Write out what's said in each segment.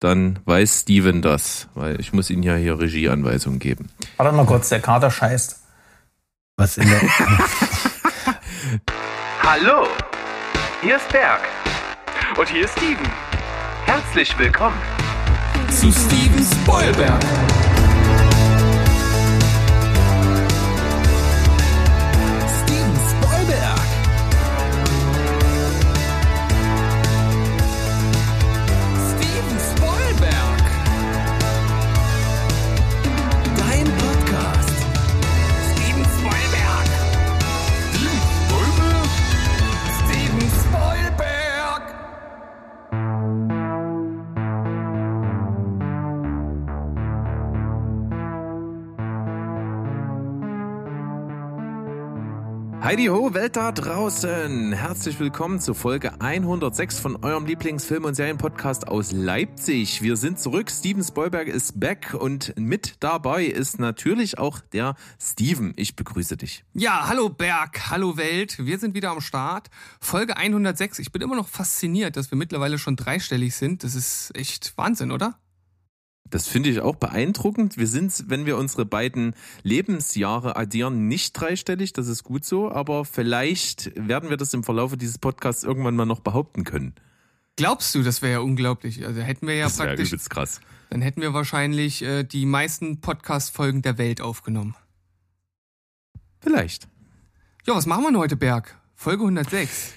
dann weiß Steven das, weil ich muss ihm ja hier Regieanweisungen geben. Warte mal kurz, der Kater scheißt. Was in der. Hallo, hier ist Berg. Und hier ist Steven. Herzlich willkommen zu Steven Spoilberg. Heidi Ho, Welt da draußen! Herzlich willkommen zu Folge 106 von eurem Lieblingsfilm- und Serienpodcast aus Leipzig. Wir sind zurück, Steven Spoilberg ist back und mit dabei ist natürlich auch der Steven. Ich begrüße dich. Ja, hallo Berg, hallo Welt. Wir sind wieder am Start. Folge 106. Ich bin immer noch fasziniert, dass wir mittlerweile schon dreistellig sind. Das ist echt Wahnsinn, oder? Das finde ich auch beeindruckend. Wir sind, wenn wir unsere beiden Lebensjahre addieren, nicht dreistellig. Das ist gut so. Aber vielleicht werden wir das im Verlauf dieses Podcasts irgendwann mal noch behaupten können. Glaubst du, das wäre ja unglaublich. Also hätten wir ja das praktisch. Übelst krass. Dann hätten wir wahrscheinlich äh, die meisten Podcast-Folgen der Welt aufgenommen. Vielleicht. Ja, was machen wir denn heute, Berg? Folge 106.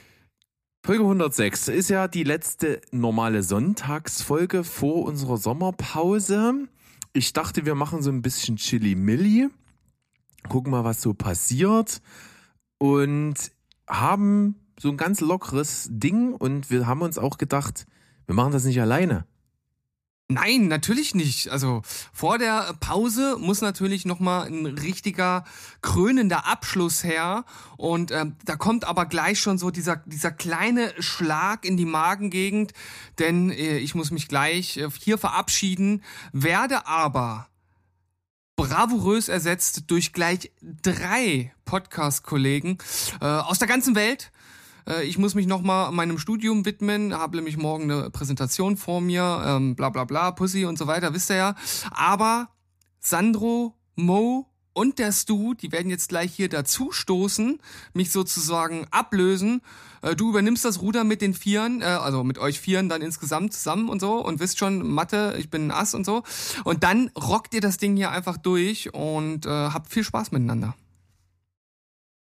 Folge 106 ist ja die letzte normale Sonntagsfolge vor unserer Sommerpause. Ich dachte, wir machen so ein bisschen Chili-Milli, gucken mal, was so passiert und haben so ein ganz lockeres Ding und wir haben uns auch gedacht, wir machen das nicht alleine. Nein, natürlich nicht. Also vor der Pause muss natürlich nochmal ein richtiger krönender Abschluss her. Und ähm, da kommt aber gleich schon so dieser, dieser kleine Schlag in die Magengegend, denn äh, ich muss mich gleich äh, hier verabschieden, werde aber bravourös ersetzt durch gleich drei Podcast-Kollegen äh, aus der ganzen Welt. Äh, ich muss mich nochmal meinem Studium widmen, habe nämlich morgen eine Präsentation vor mir, ähm, bla bla bla, Pussy und so weiter, wisst ihr ja. Aber Sandro, Mo und der Stu, die werden jetzt gleich hier dazu stoßen, mich sozusagen ablösen. Äh, du übernimmst das Ruder mit den Vieren, äh, also mit euch Vieren dann insgesamt zusammen und so und wisst schon, Mathe, ich bin ein Ass und so. Und dann rockt ihr das Ding hier einfach durch und äh, habt viel Spaß miteinander.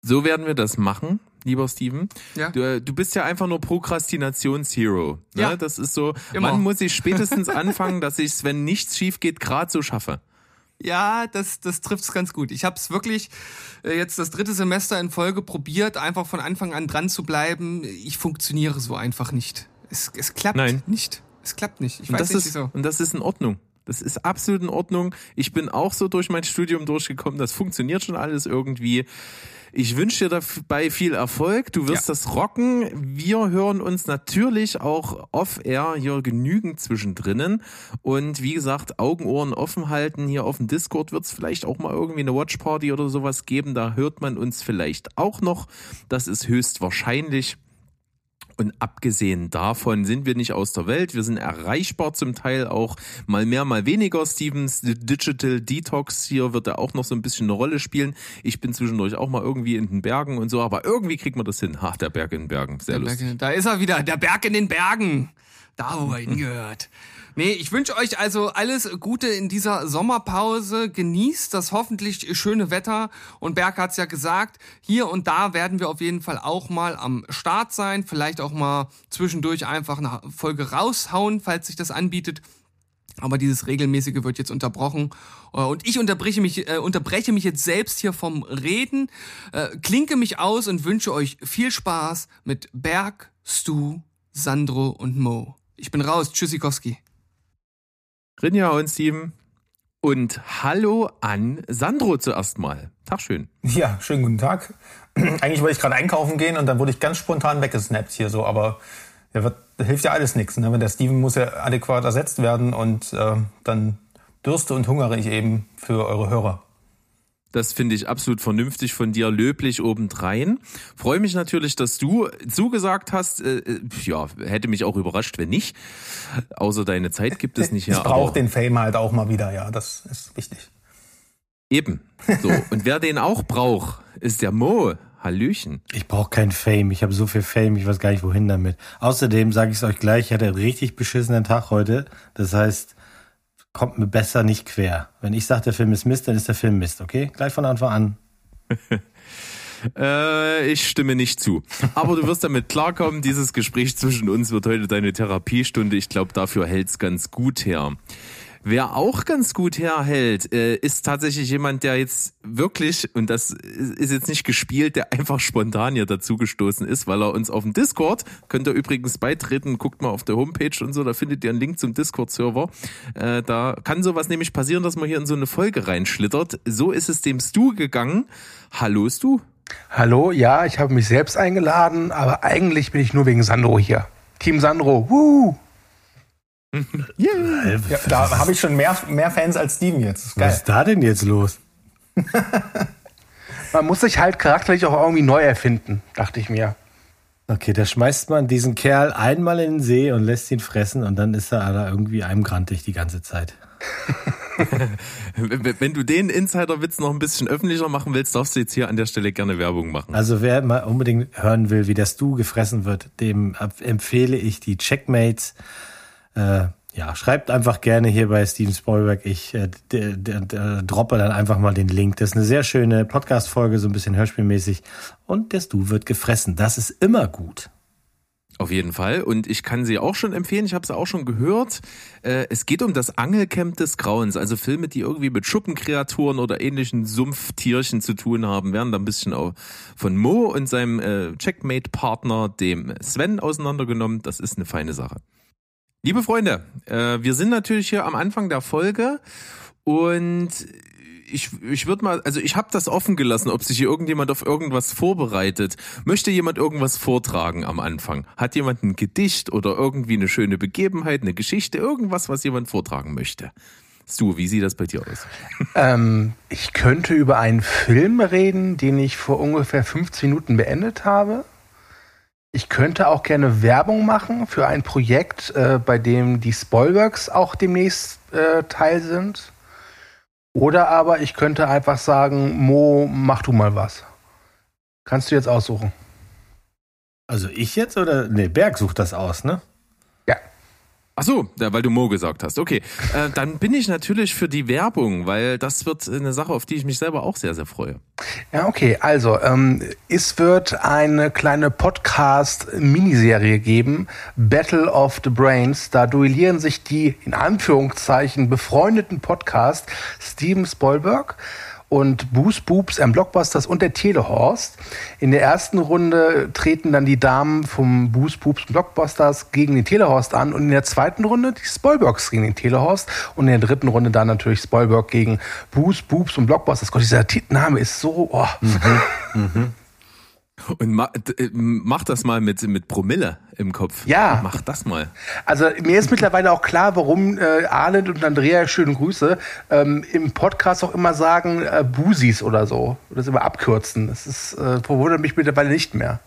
So werden wir das machen lieber Steven. Ja. Du, äh, du bist ja einfach nur Prokrastinationshero. Ne? Ja. Das ist so, Immer. man muss sich spätestens anfangen, dass ich es, wenn nichts schief geht, gerade so schaffe. Ja, das, das trifft's ganz gut. Ich habe es wirklich äh, jetzt das dritte Semester in Folge probiert, einfach von Anfang an dran zu bleiben. Ich funktioniere so einfach nicht. Es, es klappt Nein. nicht. Es klappt nicht. Ich und, weiß das nicht ist, wieso. und das ist in Ordnung. Das ist absolut in Ordnung. Ich bin auch so durch mein Studium durchgekommen. Das funktioniert schon alles irgendwie. Ich wünsche dir dabei viel Erfolg. Du wirst Ja. das rocken. Wir hören uns natürlich auch off-air hier genügend zwischendrinnen. Und wie gesagt, Augen, Ohren offen halten. Hier auf dem Discord wird es vielleicht auch mal irgendwie eine Watchparty oder sowas geben. Da hört man uns vielleicht auch noch. Das ist höchstwahrscheinlich. Und abgesehen davon sind wir nicht aus der Welt. Wir sind erreichbar zum Teil auch mal mehr, mal weniger. Stevens Digital Detox hier wird er auch noch so ein bisschen eine Rolle spielen. Ich bin zwischendurch auch mal irgendwie in den Bergen und so, aber irgendwie kriegt man das hin. Ha, der Berg in den Bergen. Sehr Der lustig. Berg, da ist er wieder, der Berg in den Bergen. Da, wo er hingehört. Nee, ich wünsche euch also alles Gute in dieser Sommerpause. Genießt das hoffentlich schöne Wetter. Und Berg hat's ja gesagt, hier und da werden wir auf jeden Fall auch mal am Start sein. Vielleicht auch mal zwischendurch einfach eine Folge raushauen, falls sich das anbietet. Aber dieses regelmäßige wird jetzt unterbrochen Äh, und ich unterbreche mich, äh, unterbreche mich jetzt selbst hier vom Reden, äh, klinke mich aus und wünsche euch viel Spaß mit Berg, Stu, Sandro und Mo. Ich bin raus, Tschüssikowski. Rinja und Steven. Und hallo an Sandro zuerst mal. Tag schön. Ja, schönen guten Tag. Eigentlich wollte ich gerade einkaufen gehen und dann wurde ich ganz spontan weggesnappt hier so, aber ja, wird, da hilft ja alles nichts. Ne? Der Steven muss ja adäquat ersetzt werden und äh, dann dürste und hungere ich eben für eure Hörer. Das finde ich absolut vernünftig von dir, löblich obendrein. Freue mich natürlich, dass du zugesagt hast. Äh, äh, ja, hätte mich auch überrascht, wenn nicht. Außer deine Zeit gibt es nicht. Ich ja, brauche den Fame halt auch mal wieder, ja, das ist wichtig. Eben. So. Und wer den auch braucht, ist der Mo. Hallöchen. Ich brauche kein Fame. Ich habe so viel Fame, ich weiß gar nicht, wohin damit. Außerdem sage ich es euch gleich, ich hatte einen richtig beschissenen Tag heute. Das heißt, kommt mir besser nicht quer. Wenn ich sage, der Film ist Mist, dann ist der Film Mist, okay? Gleich von Anfang an. Äh, ich stimme nicht zu. Aber du wirst damit klarkommen. Dieses Gespräch zwischen uns wird heute deine Therapiestunde. Ich glaube, dafür hält's ganz gut her. Wer auch ganz gut herhält, äh, ist tatsächlich jemand, der jetzt wirklich, und das ist jetzt nicht gespielt, der einfach spontan hier dazugestoßen ist, weil er uns auf dem Discord, könnt ihr übrigens beitreten, guckt mal auf der Homepage und so, da findet ihr einen Link zum Discord-Server. Äh, da kann sowas nämlich passieren, dass man hier in so eine Folge reinschlittert. So ist es dem Stu gegangen. Hallo Stu. Hallo, ja, ich habe mich selbst eingeladen, aber eigentlich bin ich nur wegen Sandro hier. Team Sandro, woo! Ja, da habe ich schon mehr, mehr Fans als Steven jetzt. Das ist Was ist da denn jetzt los? Man muss sich halt charakterlich auch irgendwie neu erfinden, dachte ich mir. Okay, da schmeißt man diesen Kerl einmal in den See und lässt ihn fressen und dann ist er da irgendwie einem grantig die ganze Zeit. Wenn du den Insider-Witz noch ein bisschen öffentlicher machen willst, darfst du jetzt hier an der Stelle gerne Werbung machen. Also wer mal unbedingt hören will, wie der Stu gefressen wird, dem empfehle ich die Checkmates. Äh, ja, schreibt einfach gerne hier bei Steven Spielberg. Ich äh, droppe dann einfach mal den Link. Das ist eine sehr schöne Podcast-Folge, so ein bisschen hörspielmäßig. Und der Stu wird gefressen. Das ist immer gut. Auf jeden Fall. Und ich kann sie auch schon empfehlen. Ich habe sie auch schon gehört. Äh, es geht um das Angelcamp des Grauens. Also Filme, die irgendwie mit Schuppenkreaturen oder ähnlichen Sumpftierchen zu tun haben, werden da ein bisschen auch von Mo und seinem äh, Checkmate-Partner, dem Sven, auseinandergenommen. Das ist eine feine Sache. Liebe Freunde, äh, wir sind natürlich hier am Anfang der Folge und ich, ich würde mal, also ich habe das offen gelassen, ob sich hier irgendjemand auf irgendwas vorbereitet. Möchte jemand irgendwas vortragen am Anfang? Hat jemand ein Gedicht oder irgendwie eine schöne Begebenheit, eine Geschichte, irgendwas, was jemand vortragen möchte? Stu, wie sieht das bei dir aus? Ähm, ich könnte über einen Film reden, den ich vor ungefähr 15 Minuten beendet habe. Ich könnte auch gerne Werbung machen für ein Projekt, äh, bei dem die Spoilworks auch demnächst äh, Teil sind. Oder aber ich könnte einfach sagen, Mo, mach du mal was. Kannst du jetzt aussuchen. Also ich jetzt oder? Nee, Berg sucht das aus, ne? Ach so, ja, weil du Mo gesagt hast. Okay, äh, dann bin ich natürlich für die Werbung, weil das wird eine Sache, auf die ich mich selber auch sehr, sehr freue. Ja, okay. Also, ähm, es wird eine kleine Podcast-Miniserie geben, Battle of the Brains. Da duellieren sich die, in Anführungszeichen, befreundeten Podcast Steven Spielberg und Boos Boobs am Blockbusters und der Telehorst. In der ersten Runde treten dann die Damen vom Boos Boobs und Blockbusters gegen den Telehorst an und in der zweiten Runde die Spoilbergs gegen den Telehorst und in der dritten Runde dann natürlich Spoilberg gegen Boos Boobs und Blockbusters. Gott, dieser Titelname ist so, oh. Und ma, äh, mach das mal mit, mit Promille im Kopf. Ja. Mach das mal. Also mir ist mittlerweile auch klar, warum äh, Arlen und Andrea, schöne Grüße, ähm, im Podcast auch immer sagen äh, Busis oder so. Oder das immer abkürzen. Das ist, äh, verwundert mich mittlerweile nicht mehr.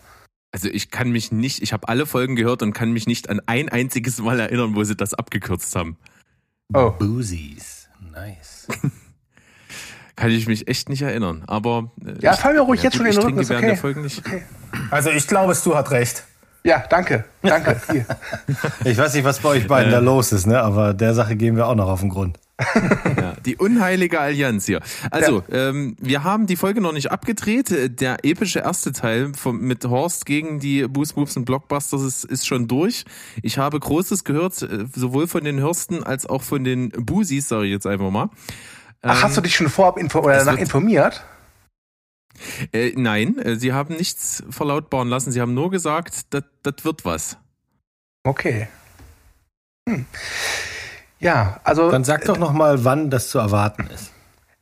Also ich kann mich nicht, ich habe alle Folgen gehört und kann mich nicht an ein einziges Mal erinnern, wo sie das abgekürzt haben. Oh. Boozies. Nice. Kann ich mich echt nicht erinnern. Aber äh, Ja, ich- fall mir ruhig jetzt gut, schon in den Rücken, ist okay. Nicht. Also ich glaube, Stu hat recht. Ja, danke. Danke. Hier. Ich weiß nicht, was bei euch beiden da los ist, ne? Aber der Sache gehen wir auch noch auf den Grund. Ja, die unheilige Allianz hier. Also, ähm, wir haben die Folge noch nicht abgedreht. Äh, Der epische erste Teil vom, mit Horst gegen die Boost Boobs und Blockbusters ist, ist schon durch. Ich habe Großes gehört, äh, sowohl von den Hörsten als auch von den Busis, sage ich jetzt einfach mal. Ach, hast du dich schon vorab info oder danach informiert? Äh, nein, äh, sie haben nichts verlautbaren lassen. Sie haben nur gesagt, das wird was. Okay. Hm. Ja, also Dann sag doch noch mal, wann das zu erwarten ist.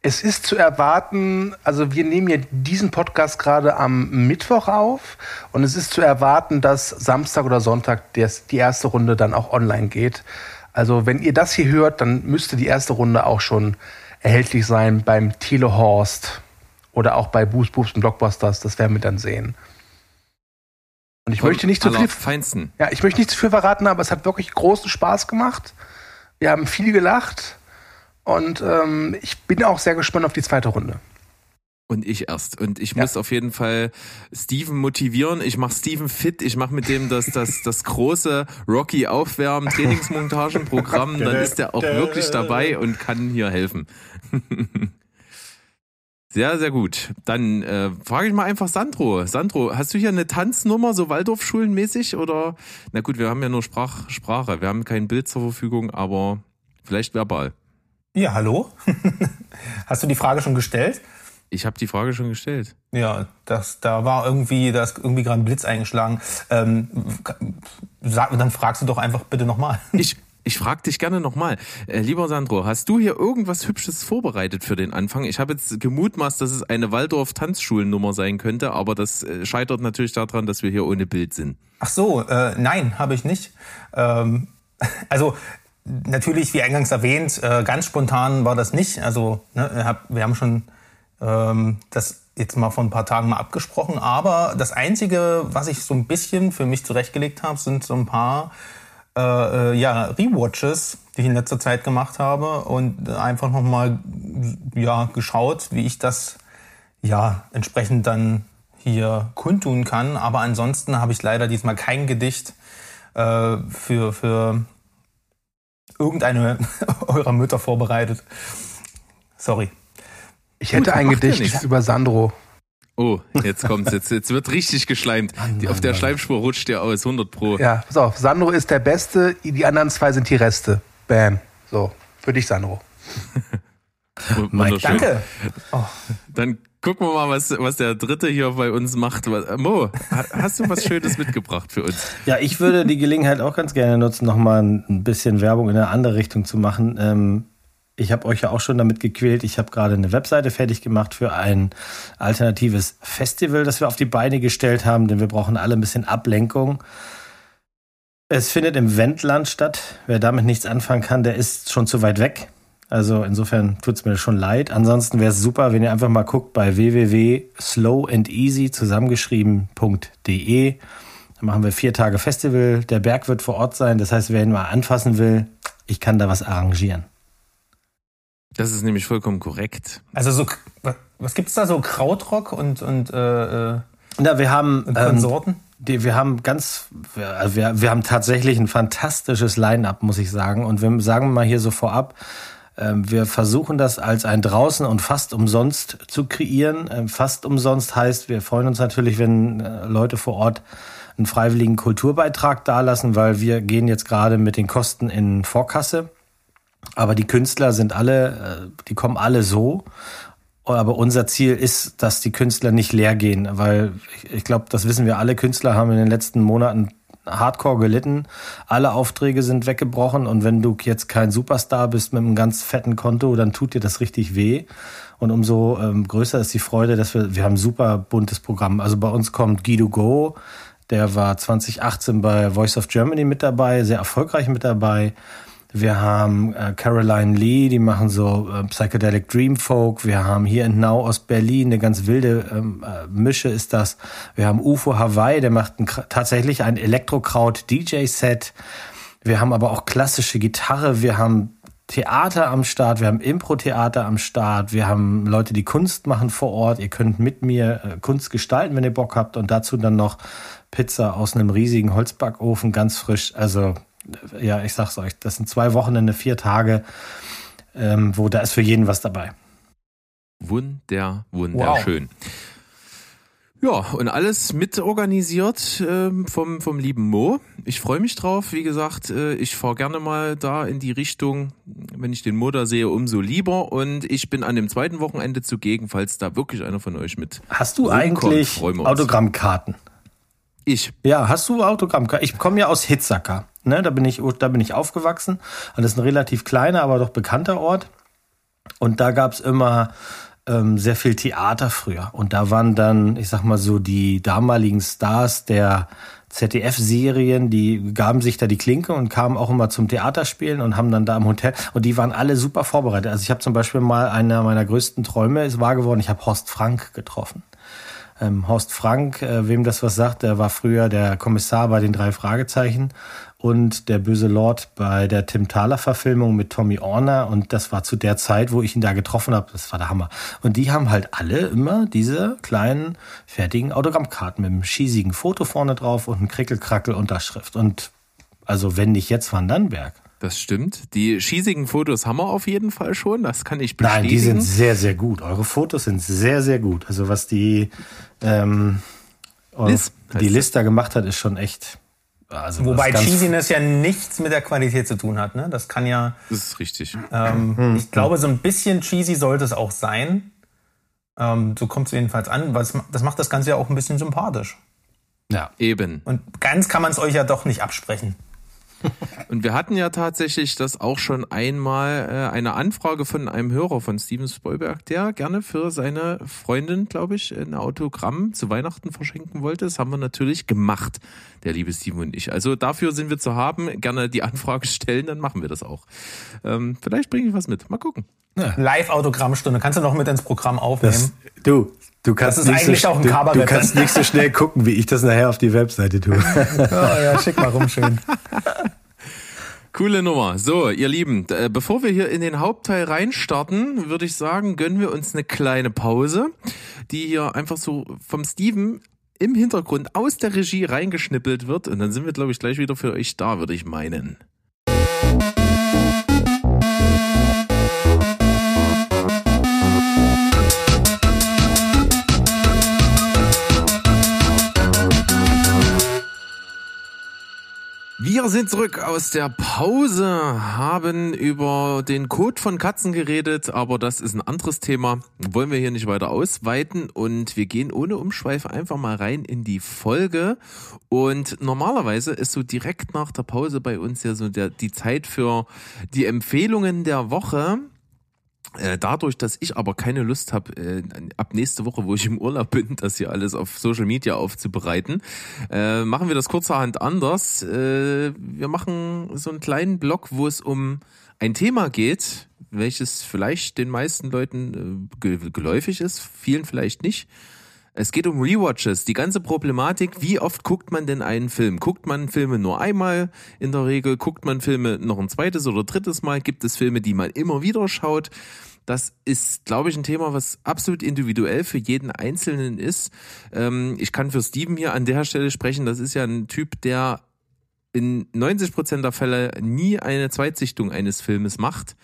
Es ist zu erwarten, also wir nehmen ja diesen Podcast gerade am Mittwoch auf und es ist zu erwarten, dass Samstag oder Sonntag des, die erste Runde dann auch online geht. Also wenn ihr das hier hört, dann müsste die erste Runde auch schon erhältlich sein beim Telehorst Oder auch bei Boost Boost und Blockbusters, das werden wir dann sehen. Und ich Vom möchte nicht zu viel, Feinsten. ja, ich möchte nicht zu viel verraten, aber es hat wirklich großen Spaß gemacht. Wir haben viel gelacht und ähm, ich bin auch sehr gespannt auf die zweite Runde. Und ich erst. Und ich Ja. muss auf jeden Fall Steven motivieren. Ich mache Steven fit. Ich mache mit dem das, das, das große Rocky Aufwärmen Trainingsmontagenprogramm. Dann ist er auch wirklich dabei und kann hier helfen. Sehr, sehr gut. Dann äh, frage ich mal einfach Sandro. Sandro, hast du hier eine Tanznummer, so Waldorfschulenmäßig? Oder, na gut, wir haben ja nur Sprach, Sprache. Wir haben kein Bild zur Verfügung, aber vielleicht verbal. Ja, hallo? Hast du die Frage schon gestellt? Ich habe die Frage schon gestellt. Ja, das, da war irgendwie, da ist irgendwie gerade ein Blitz eingeschlagen. Ähm, sag, dann fragst du doch einfach bitte nochmal. Ich, ich frage dich gerne nochmal. Äh, lieber Sandro, hast du hier irgendwas Hübsches vorbereitet für den Anfang? Ich habe jetzt gemutmaßt, dass es eine Waldorf-Tanzschulennummer sein könnte, aber das äh, scheitert natürlich daran, dass wir hier ohne Bild sind. Ach so, äh, nein, habe ich nicht. Ähm, also natürlich, wie eingangs erwähnt, äh, ganz spontan war das nicht. Also ne, hab, wir haben schon das jetzt mal vor ein paar Tagen mal abgesprochen. Aber das Einzige, was ich so ein bisschen für mich zurechtgelegt habe, sind so ein paar äh, äh, ja, Rewatches, die ich in letzter Zeit gemacht habe und einfach nochmal ja, geschaut, wie ich das ja entsprechend dann hier kundtun kann. Aber ansonsten habe ich leider diesmal kein Gedicht äh, für, für irgendeine eurer Mütter vorbereitet. Sorry. Ich hätte Gut, ein Gedicht über Sandro. Oh, jetzt kommt's. Jetzt, jetzt wird richtig geschleimt. Die, auf der Schleimspur rutscht der aus, 100 pro. Ja, pass auf, Sandro ist der Beste, die anderen zwei sind die Reste. Bam. So, für dich, Sandro. Wunderschön. Danke. Dann gucken wir mal, was, was der Dritte hier bei uns macht. Mo, ha- hast du was Schönes mitgebracht für uns? Ja, ich würde die Gelegenheit auch ganz gerne nutzen, nochmal ein bisschen Werbung in eine andere Richtung zu machen. Ähm, ich habe euch ja auch schon damit gequält. Ich habe gerade eine Webseite fertig gemacht für ein alternatives Festival, das wir auf die Beine gestellt haben, denn wir brauchen alle ein bisschen Ablenkung. Es findet im Wendland statt. Wer damit nichts anfangen kann, der ist schon zu weit weg. Also insofern tut's mir schon leid. Ansonsten wäre es super, wenn ihr einfach mal guckt bei www.slowandeasy zusammengeschrieben.de. Da machen wir vier Tage Festival. Der Berg wird vor Ort sein. Das heißt, wer ihn mal anfassen will, ich kann da was arrangieren. Das ist nämlich vollkommen korrekt. Also so, was gibt's da so Krautrock und und äh, äh, Na, wir haben und ähm, Konsorten? Die, wir haben ganz, wir, wir, wir haben tatsächlich ein fantastisches Line-up, muss ich sagen. Und wir sagen mal hier so vorab, ähm, wir versuchen das als ein draußen und fast umsonst zu kreieren. Ähm, fast umsonst heißt, wir freuen uns natürlich, wenn äh, Leute vor Ort einen freiwilligen Kulturbeitrag dalassen, weil wir gehen jetzt gerade mit den Kosten in Vorkasse. Aber die Künstler sind alle, äh, die kommen alle so. Aber unser Ziel ist, dass die Künstler nicht leer gehen, weil ich, ich glaube, das wissen wir alle. Künstler haben in den letzten Monaten hardcore gelitten. Alle Aufträge sind weggebrochen und wenn du jetzt kein Superstar bist mit einem ganz fetten Konto, dann tut dir das richtig weh. Und umso ähm, größer ist die Freude, dass wir, wir haben ein super buntes Programm. Also bei uns kommt Guido Go, der war 2018 bei Voice of Germany mit dabei, sehr erfolgreich mit dabei. Wir haben äh, Caroline Lee, die machen so äh, Psychedelic Dream Folk. Wir haben hier in Now aus Berlin eine ganz wilde ähm, äh, Mische ist das. Wir haben UFO Hawaii, der macht ein, tatsächlich ein Elektrokraut DJ Set. Wir haben aber auch klassische Gitarre. Wir haben Theater am Start, wir haben Impro-Theater am Start, wir haben Leute, die Kunst machen vor Ort. Ihr könnt mit mir äh, Kunst gestalten, wenn ihr Bock habt. Und dazu dann noch Pizza aus einem riesigen Holzbackofen, ganz frisch. Also ja, ich sag's euch, das sind zwei Wochenende, vier Tage, ähm, wo da ist für jeden was dabei. Wunder, wunderschön. Ja, und alles mitorganisiert ähm, vom, vom lieben Mo. Ich freue mich drauf. Wie gesagt, äh, ich fahre gerne mal da in die Richtung. Wenn ich den Mo da sehe, umso lieber. Und ich bin an dem zweiten Wochenende zugegen, falls da wirklich einer von euch mit. Hast du eigentlich. Autogrammkarten? Ich. Ja, hast du Autogrammkarten? Ich komme ja aus Hitzacker. Ne, da bin ich, da bin ich aufgewachsen. Und das ist ein relativ kleiner, aber doch bekannter Ort. Und da gab's immer ähm, sehr viel Theater früher. Und da waren dann, ich sag mal so, die damaligen Stars der ZDF-Serien, die gaben sich da die Klinke und kamen auch immer zum Theaterspielen und haben dann da im Hotel und die waren alle super vorbereitet. Also ich habe zum Beispiel mal einer meiner größten Träume ist wahr geworden. Ich habe Horst Frank getroffen. Ähm, Horst Frank, äh, wem das was sagt, der war früher der Kommissar bei den drei Fragezeichen und der böse Lord bei der Tim Thaler Verfilmung mit Tommy Orner und das war zu der Zeit, wo ich ihn da getroffen habe. Das war der Hammer. Und die haben halt alle immer diese kleinen fertigen Autogrammkarten mit einem schießigen Foto vorne drauf und ein Krickelkrackel Unterschrift und also wenn nicht jetzt, wann dann Berg? Das stimmt. Die schießigen Fotos haben wir auf jeden Fall schon. Das kann ich bestätigen. Nein, die sind sehr, sehr gut. Eure Fotos sind sehr, sehr gut. Also was die, ähm, Liz die Lista gemacht hat, ist schon echt. Also Wobei Cheesiness ja nichts mit der Qualität zu tun hat. Ne? Das kann ja, Das ist richtig. ähm, ich glaube, so ein bisschen cheesy sollte es auch sein. Ähm, so kommt es jedenfalls an. Was, das macht das Ganze ja auch ein bisschen sympathisch. Ja. Eben. Und ganz kann man es euch ja doch nicht absprechen. Und wir hatten ja tatsächlich das auch schon einmal äh, eine Anfrage von einem Hörer von Steven Spielberg, der gerne für seine Freundin, glaube ich, ein Autogramm zu Weihnachten verschenken wollte. Das haben wir natürlich gemacht, der liebe Steven und ich. Also dafür sind wir zu haben. Gerne die Anfrage stellen, dann machen wir das auch. Ähm, vielleicht bringe ich was mit. Mal gucken. Live-Autogrammstunde. Kannst du noch mit ins Programm aufnehmen? Das, du, du kannst Das ist nicht eigentlich so, auch ein du, du kannst nicht so schnell gucken, wie ich das nachher auf die Webseite tue. ja, ja, schick mal rum schön. Coole Nummer. So, ihr Lieben, äh, bevor wir hier in den Hauptteil reinstarten, würde ich sagen, gönnen wir uns eine kleine Pause, die hier einfach so vom Steven im Hintergrund aus der Regie reingeschnippelt wird. Und dann sind wir, glaube ich, gleich wieder für euch da, würde ich meinen. Wir sind zurück aus der Pause, haben über den Code von Katzen geredet, aber das ist ein anderes Thema. Wollen wir hier nicht weiter ausweiten und wir gehen ohne Umschweife einfach mal rein in die Folge. Und normalerweise ist so direkt nach der Pause bei uns ja so der, die Zeit für die Empfehlungen der Woche. Äh, Dadurch, dass ich aber keine Lust habe, äh, ab nächste Woche, wo ich im Urlaub bin, das hier alles auf Social Media aufzubereiten, äh, machen wir das kurzerhand anders. Äh, wir machen so einen kleinen Blog, wo es um ein Thema geht, welches vielleicht den meisten Leuten äh, ge- geläufig ist, vielen vielleicht nicht. Es geht um Rewatches, die ganze Problematik, wie oft guckt man denn einen Film? Guckt man Filme nur einmal in der Regel? Guckt man Filme noch ein zweites oder drittes Mal? Gibt es Filme, die man immer wieder schaut? Das ist, glaube ich, ein Thema, was absolut individuell für jeden Einzelnen ist. Ähm, ich kann für Steven hier an der Stelle sprechen. Das ist ja ein Typ, der in 90 Prozent der Fälle nie eine Zweitsichtung eines Filmes macht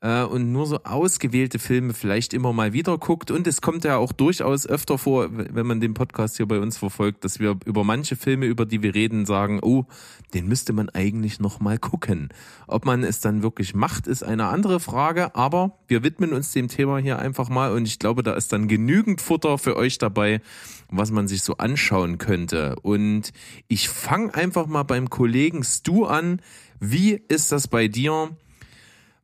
äh, und nur so ausgewählte Filme vielleicht immer mal wieder guckt. Und es kommt ja auch durchaus öfter vor, wenn man den Podcast hier bei uns verfolgt, dass wir über manche Filme, über die wir reden, sagen, oh, den müsste man eigentlich noch mal gucken. Ob man es dann wirklich macht, ist eine andere Frage, aber wir widmen uns dem Thema hier einfach mal und ich glaube, da ist dann genügend Futter für euch dabei, was man sich so anschauen könnte. Und ich fange einfach mal beim Kollegen Stu an. Wie ist das bei dir?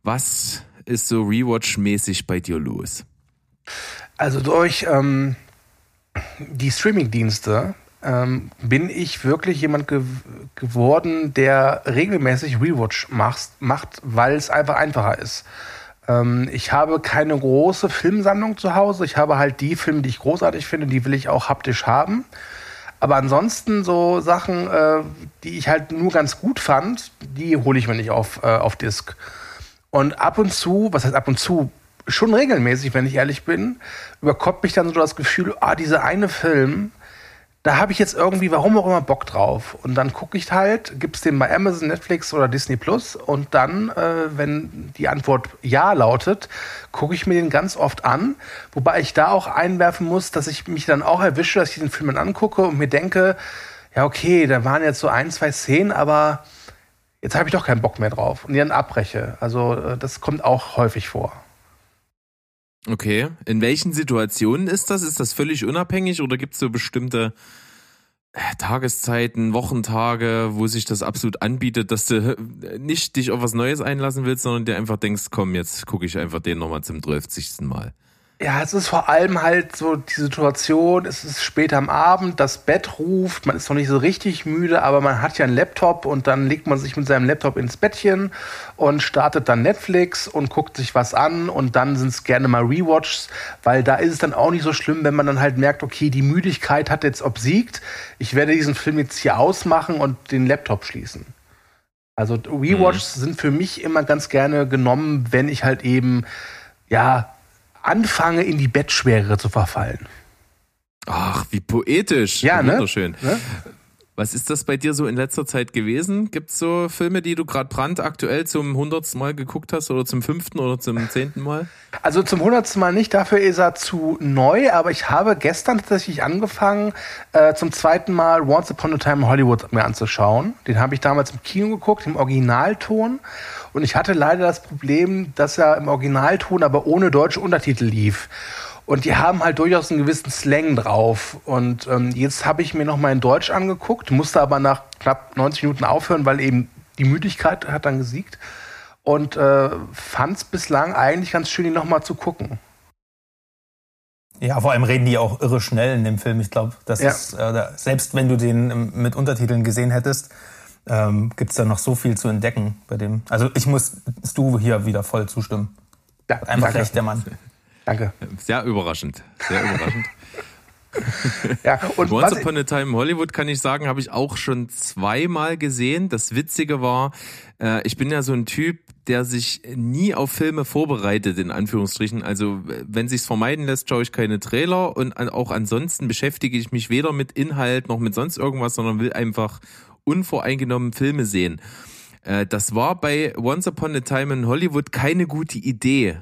Was ist so Rewatch-mäßig bei dir los? Also durch ähm, die Streaming-Dienste ähm, bin ich wirklich jemand ge geworden, der regelmäßig Rewatch macht, macht weil es einfach einfacher ist. Ähm, ich habe keine große Filmsammlung zu Hause. Ich habe halt die Filme, die ich großartig finde, die will ich auch haptisch haben. Aber ansonsten so Sachen, äh, die ich halt nur ganz gut fand, die hole ich mir nicht auf, äh, auf Disc. Und ab und zu, was heißt ab und zu, schon regelmäßig, wenn ich ehrlich bin, überkommt mich dann so das Gefühl, ah, dieser eine Film, da habe ich jetzt irgendwie, warum auch immer, Bock drauf. Und dann gucke ich halt, gibt's den bei Amazon, Netflix oder Disney Plus. Und dann, äh, wenn die Antwort Ja lautet, gucke ich mir den ganz oft an. Wobei ich da auch einwerfen muss, dass ich mich dann auch erwische, dass ich den Film dann angucke und mir denke, ja, okay, da waren jetzt so ein, zwei Szenen, aber jetzt habe ich doch keinen Bock mehr drauf und dann abbreche. Also äh, das kommt auch häufig vor. Okay. In welchen Situationen ist das? Ist das völlig unabhängig oder gibt es so bestimmte äh, Tageszeiten, Wochentage, wo sich das absolut anbietet, dass du äh, nicht dich auf was Neues einlassen willst, sondern dir einfach denkst, komm, jetzt gucke ich einfach den nochmal zum 12. Mal. Ja, es ist vor allem halt so die Situation, es ist später am Abend, das Bett ruft, man ist noch nicht so richtig müde, aber man hat ja einen Laptop und dann legt man sich mit seinem Laptop ins Bettchen und startet dann Netflix und guckt sich was an und dann sind es gerne mal Rewatches, weil da ist es dann auch nicht so schlimm, wenn man dann halt merkt, okay, die Müdigkeit hat jetzt obsiegt, ich werde diesen Film jetzt hier ausmachen und den Laptop schließen. Also Rewatches mhm. sind für mich immer ganz gerne genommen, wenn ich halt eben ja anfange, in die Bettschwere zu verfallen. Ach, wie poetisch. Ja, ne? Wunderschön. Ne? Was ist das bei dir so in letzter Zeit gewesen? Gibt es so Filme, die du gerade brandaktuell zum hundertsten Mal geguckt hast oder zum fünften oder zum zehnten Mal? Also zum hundertsten Mal nicht, dafür ist er zu neu, aber ich habe gestern tatsächlich angefangen, äh, zum zweiten Mal Once Upon a Time in Hollywood mir anzuschauen. Den habe ich damals im Kino geguckt, im Originalton. Und ich hatte leider das Problem, dass er im Originalton aber ohne deutsche Untertitel lief. Und die haben halt durchaus einen gewissen Slang drauf. Und ähm, jetzt habe ich mir noch mal in Deutsch angeguckt, musste aber nach knapp 90 Minuten aufhören, weil eben die Müdigkeit hat dann gesiegt. Und äh, fand es bislang eigentlich ganz schön, ihn noch mal zu gucken. Ja, vor allem reden die auch irre schnell in dem Film. Ich glaube, das ja. ist, äh, selbst wenn du den ähm, mit Untertiteln gesehen hättest, ähm, gibt es da noch so viel zu entdecken bei dem. Also ich muss du hier wieder voll zustimmen. Ja, Einfach danke. recht, der Mann. Danke. Sehr überraschend. Sehr überraschend. ja, und Once Upon a Time in Hollywood kann ich sagen, habe ich auch schon zweimal gesehen. Das Witzige war, äh, ich bin ja so ein Typ, der sich nie auf Filme vorbereitet, in Anführungsstrichen. Also wenn sich's vermeiden lässt, schaue ich keine Trailer und auch ansonsten beschäftige ich mich weder mit Inhalt noch mit sonst irgendwas, sondern will einfach unvoreingenommen Filme sehen. Äh, das war bei Once Upon a Time in Hollywood keine gute Idee.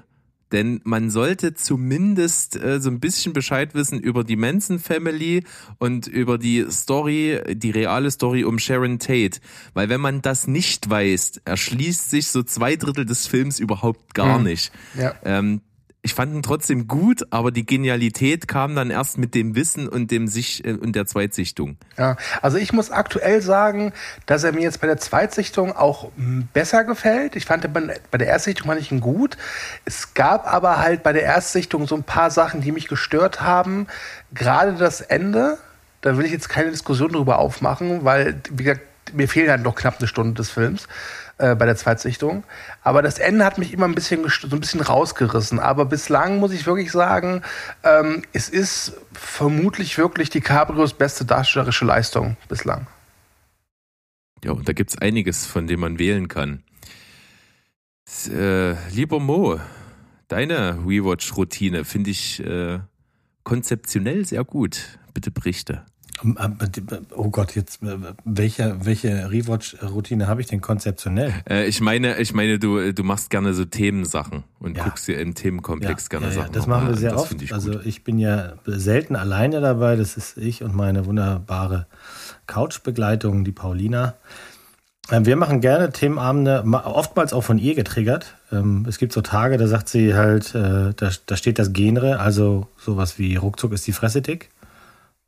Denn man sollte zumindest äh, so ein bisschen Bescheid wissen über die Manson Family und über die Story, die reale Story um Sharon Tate. Weil wenn man das nicht weiß, erschließt sich so zwei Drittel des Films überhaupt gar hm. nicht. Ja. Ähm, ich fand ihn trotzdem gut, aber die Genialität kam dann erst mit dem Wissen und dem Sich äh, und der Zweitsichtung. Ja, also ich muss aktuell sagen, dass er mir jetzt bei der Zweitsichtung auch hm, besser gefällt. Ich fand bei der Erstsichtung fand ich ihn gut. Es gab aber halt bei der Erstsichtung so ein paar Sachen, die mich gestört haben. Gerade das Ende. Da will ich jetzt keine Diskussion drüber aufmachen, weil wie gesagt, mir fehlen halt noch knapp eine Stunde des Films äh, bei der Zweitsichtung. Aber das Ende hat mich immer ein bisschen so ein bisschen rausgerissen. Aber bislang muss ich wirklich sagen, ähm, es ist vermutlich wirklich die Cabrios beste darstellerische Leistung bislang. Ja, und da gibt es einiges, von dem man wählen kann. Äh, lieber Mo, deine Rewatch-Routine finde ich äh, konzeptionell sehr gut. Bitte berichte. Ähm, äh, oh Gott, jetzt äh, welche welche Rewatch-Routine habe ich denn konzeptionell? Äh, ich meine, ich meine, du du machst gerne so Themensachen und ja. guckst dir im Themenkomplex ja, gerne ja, Sachen. Das machen wir sehr oft. Ich also ich bin ja selten alleine dabei. Das ist ich und meine wunderbare Couchbegleitung, die Paulina. Ähm, wir machen gerne Themenabende, oftmals auch von ihr getriggert. Ähm, es gibt so Tage, da sagt sie halt, da, da steht das Genre, also sowas wie ruckzuck ist die Fresse dick.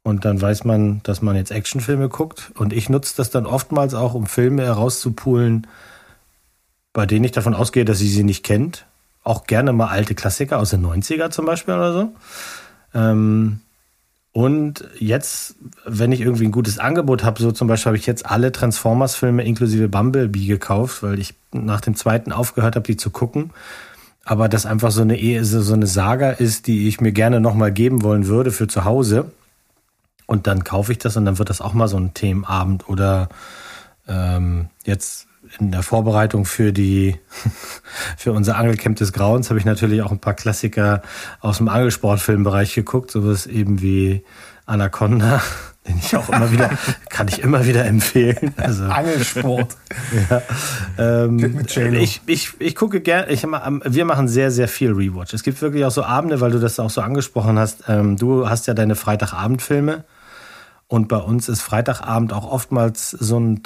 Und dann weiß man, dass man jetzt Actionfilme guckt. Und ich nutze das dann oftmals auch, um Filme herauszupulen, bei denen ich davon ausgehe, dass sie sie nicht kennt. Auch gerne mal alte Klassiker aus den 90er zum Beispiel oder so. Ähm, und jetzt, wenn ich irgendwie ein gutes Angebot habe, so zum Beispiel habe ich jetzt alle Transformers-Filme inklusive Bumblebee gekauft, weil ich nach dem zweiten aufgehört habe, die zu gucken. Aber das einfach so eine, so eine Saga ist, die ich mir gerne nochmal geben wollen würde für zu Hause. Und dann kaufe ich das und dann wird das auch mal so ein Themenabend oder ähm, jetzt in der Vorbereitung für die für unser Angelcamp des Grauens habe ich natürlich auch ein paar Klassiker aus dem Angelsportfilmbereich geguckt, sowas eben wie Anaconda, den ich auch immer wieder kann ich immer wieder empfehlen. Also Angelsport. ja, ähm, ich, ich, ich gucke gerne. Ich, wir machen sehr sehr viel Rewatch. Es gibt wirklich auch so Abende, weil du das auch so angesprochen hast. Ähm, du hast ja deine Freitagabendfilme und bei uns ist Freitagabend auch oftmals so ein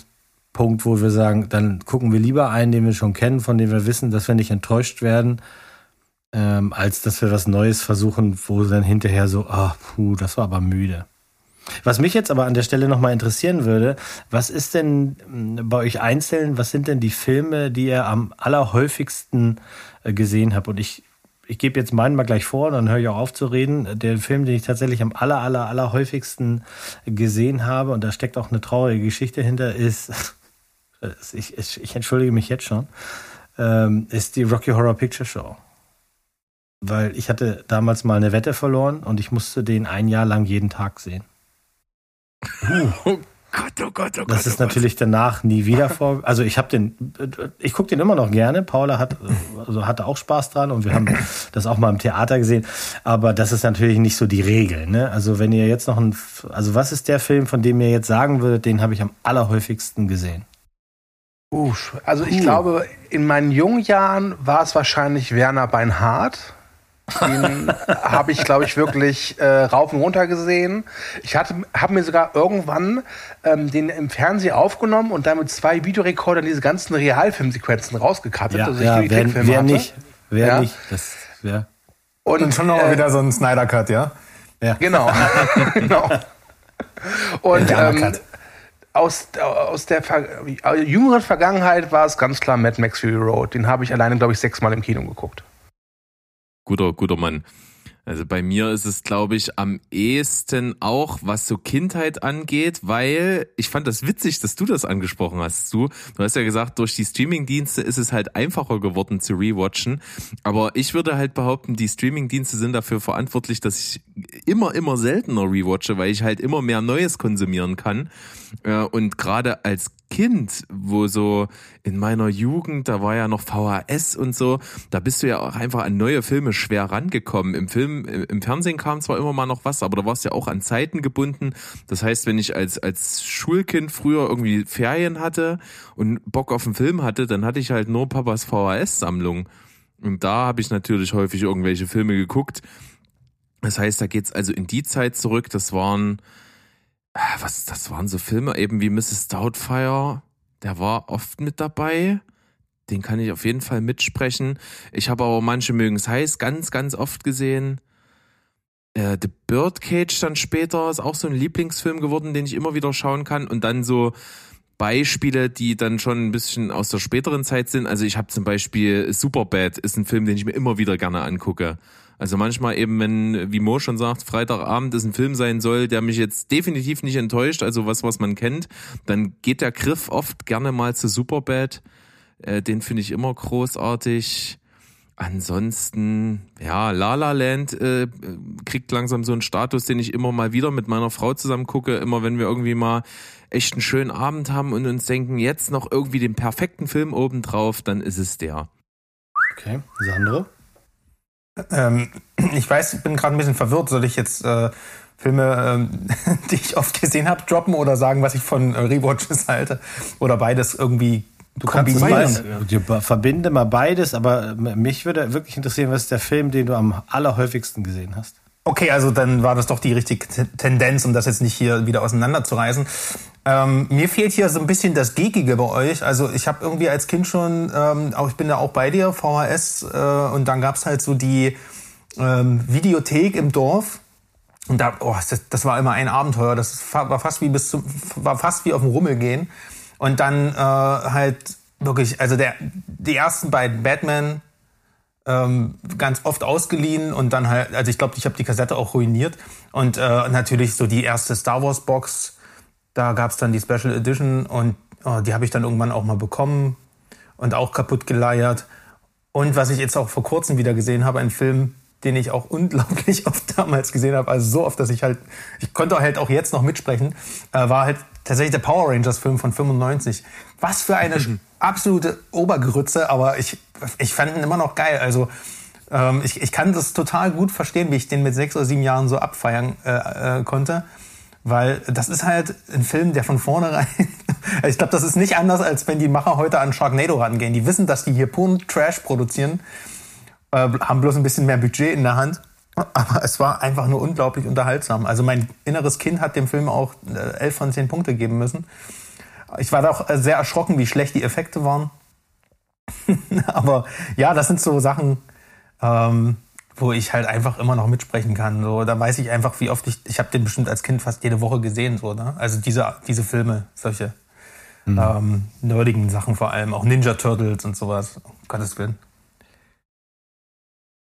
Punkt, wo wir sagen, dann gucken wir lieber einen, den wir schon kennen, von dem wir wissen, dass wir nicht enttäuscht werden, ähm, als dass wir was Neues versuchen, wo dann hinterher so, ach, puh, das war aber müde. Was mich jetzt aber an der Stelle nochmal interessieren würde, was ist denn hm, bei euch einzeln, was sind denn die Filme, die ihr am allerhäufigsten äh, gesehen habt? Und ich ich gebe jetzt meinen mal gleich vor, dann höre ich auch auf zu reden. Der Film, den ich tatsächlich am aller, aller, aller häufigsten gesehen habe, und da steckt auch eine traurige Geschichte hinter, ist, ich, ich entschuldige mich jetzt schon, ähm, ist die Rocky Horror Picture Show. Weil ich hatte damals mal eine Wette verloren und ich musste den ein Jahr lang jeden Tag sehen. Oh Gott, oh Gott, oh Gott. Das ist oh natürlich danach nie wieder vor. Also ich habe den, ich gucke den immer noch gerne. Paula hat, also hatte auch Spaß dran und wir haben das auch mal im Theater gesehen. Aber das ist natürlich nicht so die Regel. Ne? Also wenn ihr jetzt noch ein, also was ist der Film, von dem ihr jetzt sagen würdet, den habe ich am allerhäufigsten gesehen? Uh, also ich uh. glaube, in meinen jungen Jahren war es wahrscheinlich Werner Beinhardt. Den habe ich, glaube ich, wirklich äh, rauf und runter gesehen. Ich habe mir sogar irgendwann ähm, den im Fernsehen aufgenommen und dann mit zwei Videorekordern diese ganzen Realfilmsequenzen rausgekattet. Ja, also ja wer, wer nicht? Wer ja. nicht? Das wär. Und, und schon nochmal äh, wieder so ein Snyder-Cut, ja? Ja. Genau. genau. Und ähm, aus, aus der Ver jüngeren Vergangenheit war es ganz klar Mad Max Fury Road. Den habe ich alleine, glaube ich, sechsmal im Kino geguckt guter, guter Mann. Also bei mir ist es, glaube ich, am ehesten auch, was so Kindheit angeht, weil ich fand das witzig, dass du das angesprochen hast. Du, du hast ja gesagt, durch die Streamingdienste ist es halt einfacher geworden zu rewatchen. Aber ich würde halt behaupten, die Streamingdienste sind dafür verantwortlich, dass ich immer, immer seltener rewatche, weil ich halt immer mehr Neues konsumieren kann. Äh, und gerade als Kind, wo so in meiner Jugend, da war ja noch VHS und so, da bist du ja auch einfach an neue Filme schwer rangekommen. Im Film, im Fernsehen kam zwar immer mal noch was, aber da warst du ja auch an Zeiten gebunden. Das heißt, wenn ich als, als Schulkind früher irgendwie Ferien hatte und Bock auf einen Film hatte, dann hatte ich halt nur Papas VHS-Sammlung. Und da habe ich natürlich häufig irgendwelche Filme geguckt. Das heißt, da geht's also in die Zeit zurück. Das waren was, das waren so Filme eben wie Mrs. Doubtfire, der war oft mit dabei. Den kann ich auf jeden Fall mitsprechen. Ich habe aber manche mögen es heiß ganz, ganz oft gesehen. Äh, The Birdcage dann später ist auch so ein Lieblingsfilm geworden, den ich immer wieder schauen kann. Und dann so Beispiele, die dann schon ein bisschen aus der späteren Zeit sind. Also ich habe zum Beispiel Superbad, ist ein Film, den ich mir immer wieder gerne angucke. Also manchmal eben, wenn, wie Mo schon sagt, Freitagabend ist ein Film sein soll, der mich jetzt definitiv nicht enttäuscht, also was, was man kennt, dann geht der Griff oft gerne mal zu Superbad. Äh, den finde ich immer großartig. Ansonsten, ja, La La Land äh, kriegt langsam so einen Status, den ich immer mal wieder mit meiner Frau zusammen gucke. Immer wenn wir irgendwie mal echt einen schönen Abend haben und uns denken, jetzt noch irgendwie den perfekten Film obendrauf, dann ist es der. Okay, Sandro? Ähm, ich weiß, ich bin gerade ein bisschen verwirrt. Soll ich jetzt äh, Filme, äh, die ich oft gesehen habe, droppen oder sagen, was ich von äh, Rewatches halte? Oder beides irgendwie Du kombinieren? Mal, verbinde mal beides, aber mich würde wirklich interessieren, was ist der Film, den du am allerhäufigsten gesehen hast? Okay, also dann war das doch die richtige Tendenz, um das jetzt nicht hier wieder auseinanderzureißen. Ähm, mir fehlt hier so ein bisschen das Geekige bei euch. Also ich habe irgendwie als Kind schon, ähm, auch ich bin da auch bei dir, VHS, äh, und dann gab's halt so die ähm, Videothek im Dorf. Und da, oh, das, das war immer ein Abenteuer. Das war fast wie bis zum, war fast wie auf dem Rummel gehen. Und dann äh, halt wirklich, also der, die ersten beiden Batman ähm, ganz oft ausgeliehen und dann halt, also ich glaube, ich habe die Kassette auch ruiniert. Und äh, natürlich so die erste Star Wars Box da gab es dann die Special Edition und oh, die habe ich dann irgendwann auch mal bekommen und auch kaputt geleiert. Und was ich jetzt auch vor kurzem wieder gesehen habe, ein Film, den ich auch unglaublich oft damals gesehen habe, also so oft, dass ich halt, ich konnte halt auch jetzt noch mitsprechen, äh, war halt tatsächlich der Power Rangers Film von 95. Was für eine mhm. absolute Obergrütze, aber ich, ich fand ihn immer noch geil. Also ähm, ich, ich kann das total gut verstehen, wie ich den mit sechs oder sieben Jahren so abfeiern äh, äh, konnte. Weil das ist halt ein Film, der von vornherein. ich glaube, das ist nicht anders, als wenn die Macher heute an Sharknado rangehen. Die wissen, dass die hier puren Trash produzieren, äh, haben bloß ein bisschen mehr Budget in der Hand. Aber es war einfach nur unglaublich unterhaltsam. Also mein inneres Kind hat dem Film auch äh, 11 von 10 Punkte geben müssen. Ich war da auch äh, sehr erschrocken, wie schlecht die Effekte waren. Aber ja, das sind so Sachen, ähm, wo ich halt einfach immer noch mitsprechen kann. So, da weiß ich einfach, wie oft ich, ich habe den bestimmt als Kind fast jede Woche gesehen, so, ne? Also diese, diese Filme, solche mhm. ähm, nerdigen Sachen vor allem, auch Ninja Turtles und sowas, um Gottes Willen. Ja,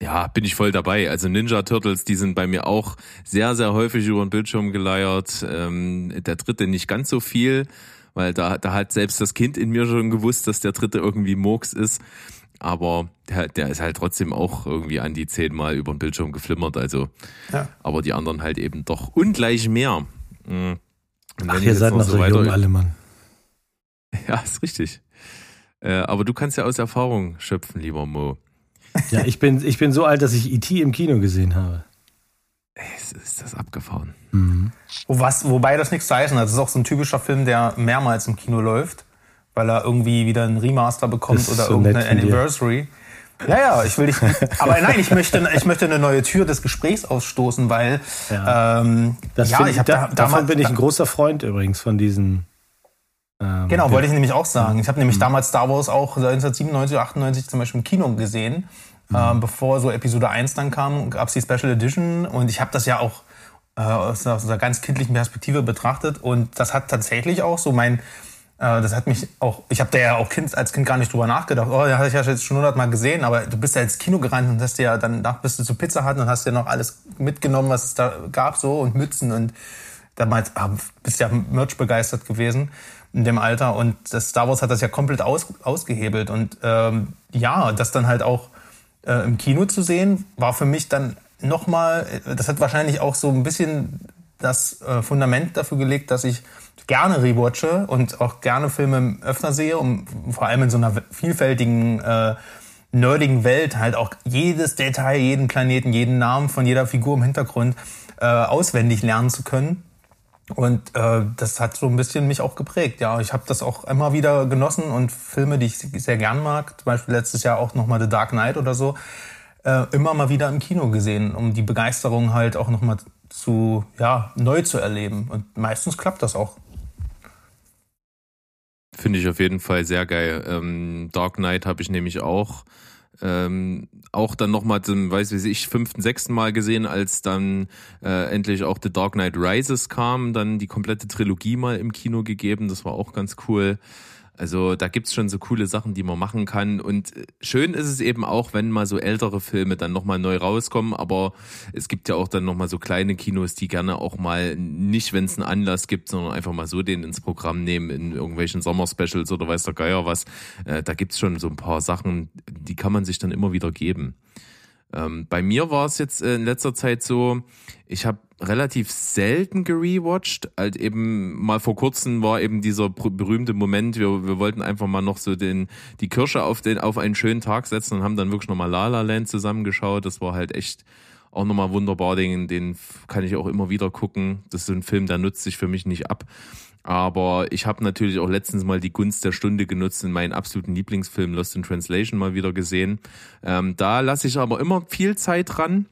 Ja, bin ich voll dabei. Also Ninja Turtles, die sind bei mir auch sehr, sehr häufig über den Bildschirm geleiert. Ähm, der dritte nicht ganz so viel, weil da, da hat selbst das Kind in mir schon gewusst, dass der dritte irgendwie Murks ist. Aber der, der ist halt trotzdem auch irgendwie an die zehnmal über den Bildschirm geflimmert. Also, Ja. aber die anderen halt eben doch ungleich mehr. Mhm. Und Ach, ihr seid noch so jung alle, Mann. Ja, ist richtig. Äh, aber du kannst ja aus Erfahrung schöpfen, lieber Mo. Ja, ich bin, ich bin so alt, dass ich E.T. im Kino gesehen habe. Ey, ist, das abgefahren. Wo was, wobei das nichts zu heißen hat. Das ist auch so ein typischer Film, der mehrmals im Kino läuft, weil er irgendwie wieder einen Remaster bekommt oder so irgendeine. Anniversary. Ja, ja, ich will dich. Aber nein, ich möchte, ich möchte eine neue Tür des Gesprächs ausstoßen, weil Ja. ähm, Das ja, ich habe da, da, davon bin ich ein großer Freund übrigens von diesen. Ähm, Genau, wollte ich nämlich auch sagen. Ich habe nämlich damals Star Wars auch 1997, 98 zum Beispiel im Kino gesehen. Mhm. Ähm, bevor so Episode 1 dann kam, gab es die Special Edition und ich habe das ja auch äh, aus, aus einer ganz kindlichen Perspektive betrachtet und das hat tatsächlich auch so mein, das hat mich auch, ich habe da ja auch kind, als Kind gar nicht drüber nachgedacht, oh, ja, hatte ich ja jetzt schon hundertmal gesehen, aber du bist ja ins Kino gerannt und hast dir ja dann, nach bist du zu Pizza Hut und hast dir noch alles mitgenommen, was es da gab so und Mützen und damals ah, bist ja Merch begeistert gewesen in dem Alter. Und das Star Wars hat das ja komplett aus, ausgehebelt. Und ähm, ja, das dann halt auch äh, im Kino zu sehen, war für mich dann nochmal, das hat wahrscheinlich auch so ein bisschen das äh, Fundament dafür gelegt, dass ich gerne rewatche und auch gerne Filme öfter sehe, um vor allem in so einer vielfältigen äh, nerdigen Welt halt auch jedes Detail, jeden Planeten, jeden Namen von jeder Figur im Hintergrund äh, auswendig lernen zu können. Und äh, das hat so ein bisschen mich auch geprägt. Ja, ich habe das auch immer wieder genossen und Filme, die ich sehr gern mag, zum Beispiel letztes Jahr auch nochmal The Dark Knight oder so, äh, immer mal wieder im Kino gesehen, um die Begeisterung halt auch nochmal zu, ja, neu zu erleben. Und meistens klappt das auch. Finde ich auf jeden Fall sehr geil. Ähm, Dark Knight habe ich nämlich auch ähm, auch dann nochmal zum, weiß wie ich, fünften, sechsten Mal gesehen, als dann äh, endlich auch The Dark Knight Rises kam, dann die komplette Trilogie mal im Kino gegeben. Das war auch ganz cool. Also da gibt's schon so coole Sachen, die man machen kann. Und äh, schön ist es eben auch, wenn mal so ältere Filme dann nochmal neu rauskommen. Aber es gibt ja auch dann nochmal so kleine Kinos, die gerne auch mal nicht, wenn es einen Anlass gibt, sondern einfach mal so den ins Programm nehmen in irgendwelchen Sommerspecials oder weiß der Geier was. Äh, da gibt's schon so ein paar Sachen, die kann man sich dann immer wieder geben. Ähm, bei mir war es jetzt äh, in letzter Zeit so, ich habe relativ selten gerewatcht. Halt eben mal vor kurzem war eben dieser berühmte Moment, wir, wir wollten einfach mal noch so den, die Kirsche auf, den, auf einen schönen Tag setzen und haben dann wirklich nochmal La La Land zusammengeschaut. Das war halt echt auch nochmal wunderbar. Den, den kann ich auch immer wieder gucken. Das ist so ein Film, der nutzt sich für mich nicht ab. Aber ich habe natürlich auch letztens mal die Gunst der Stunde genutzt in meinen absoluten Lieblingsfilm Lost in Translation mal wieder gesehen. Ähm, da lasse ich aber immer viel Zeit dran,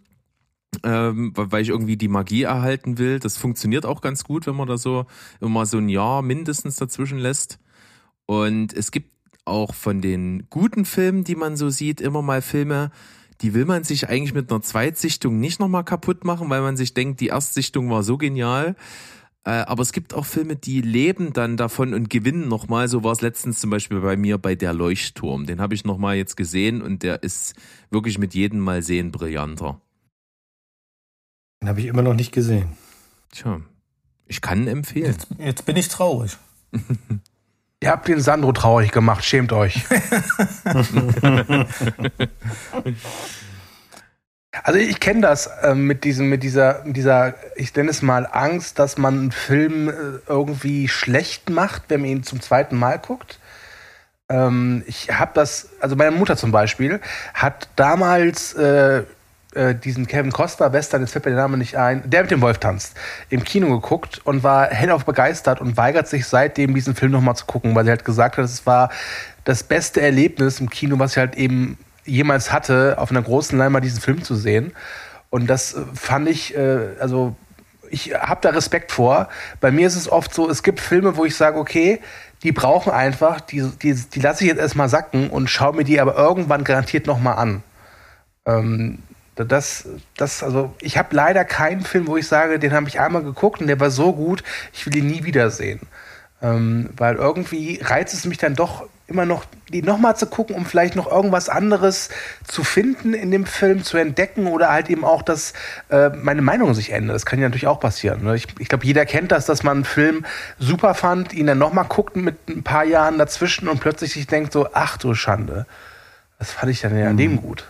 ähm, weil ich irgendwie die Magie erhalten will. Das funktioniert auch ganz gut, wenn man da so immer so ein Jahr mindestens dazwischen lässt. Und es gibt auch von den guten Filmen, die man so sieht, immer mal Filme, die will man sich eigentlich mit einer Zweitsichtung nicht nochmal kaputt machen, weil man sich denkt, die Erstsichtung war so genial. Äh, aber es gibt auch Filme, die leben dann davon und gewinnen nochmal. So war es letztens zum Beispiel bei mir bei Der Leuchtturm. Den habe ich nochmal jetzt gesehen und der ist wirklich mit jedem Mal sehen brillanter. Den habe ich immer noch nicht gesehen. Tja, ich kann empfehlen. Jetzt, jetzt bin ich traurig. Ihr habt den Sandro traurig gemacht, schämt euch. Also ich kenne das äh, mit diesem, mit dieser, mit dieser, ich nenne es mal Angst, dass man einen Film äh, irgendwie schlecht macht, wenn man ihn zum zweiten Mal guckt. Ähm, ich habe das, also meine Mutter zum Beispiel hat damals äh, äh, diesen Kevin Costa Western, jetzt fällt mir der Name nicht ein, der mit dem Wolf tanzt, im Kino geguckt und war hellauf begeistert und weigert sich seitdem diesen Film nochmal zu gucken, weil sie halt gesagt hat, es war das beste Erlebnis im Kino, was sie halt eben jemals hatte, auf einer großen Leinwand diesen Film zu sehen. Und das äh, fand ich, äh, also ich habe da Respekt vor. Bei mir ist es oft so, es gibt Filme, wo ich sage, okay, die brauchen einfach, die, die, die lasse ich jetzt erstmal sacken und schaue mir die aber irgendwann garantiert nochmal an. Ähm, das, das, also ich habe leider keinen Film, wo ich sage, den habe ich einmal geguckt und der war so gut, ich will ihn nie wiedersehen. Ähm, weil irgendwie reizt es mich dann doch immer noch, die nochmal zu gucken, um vielleicht noch irgendwas anderes zu finden in dem Film, zu entdecken oder halt eben auch, dass äh, meine Meinung sich ändert. Das kann ja natürlich auch passieren. Ne? Ich, ich glaube, jeder kennt das, dass man einen Film super fand, ihn dann nochmal guckt mit ein paar Jahren dazwischen und plötzlich sich denkt so, ach du Schande. Das fand ich dann ja an dem gut.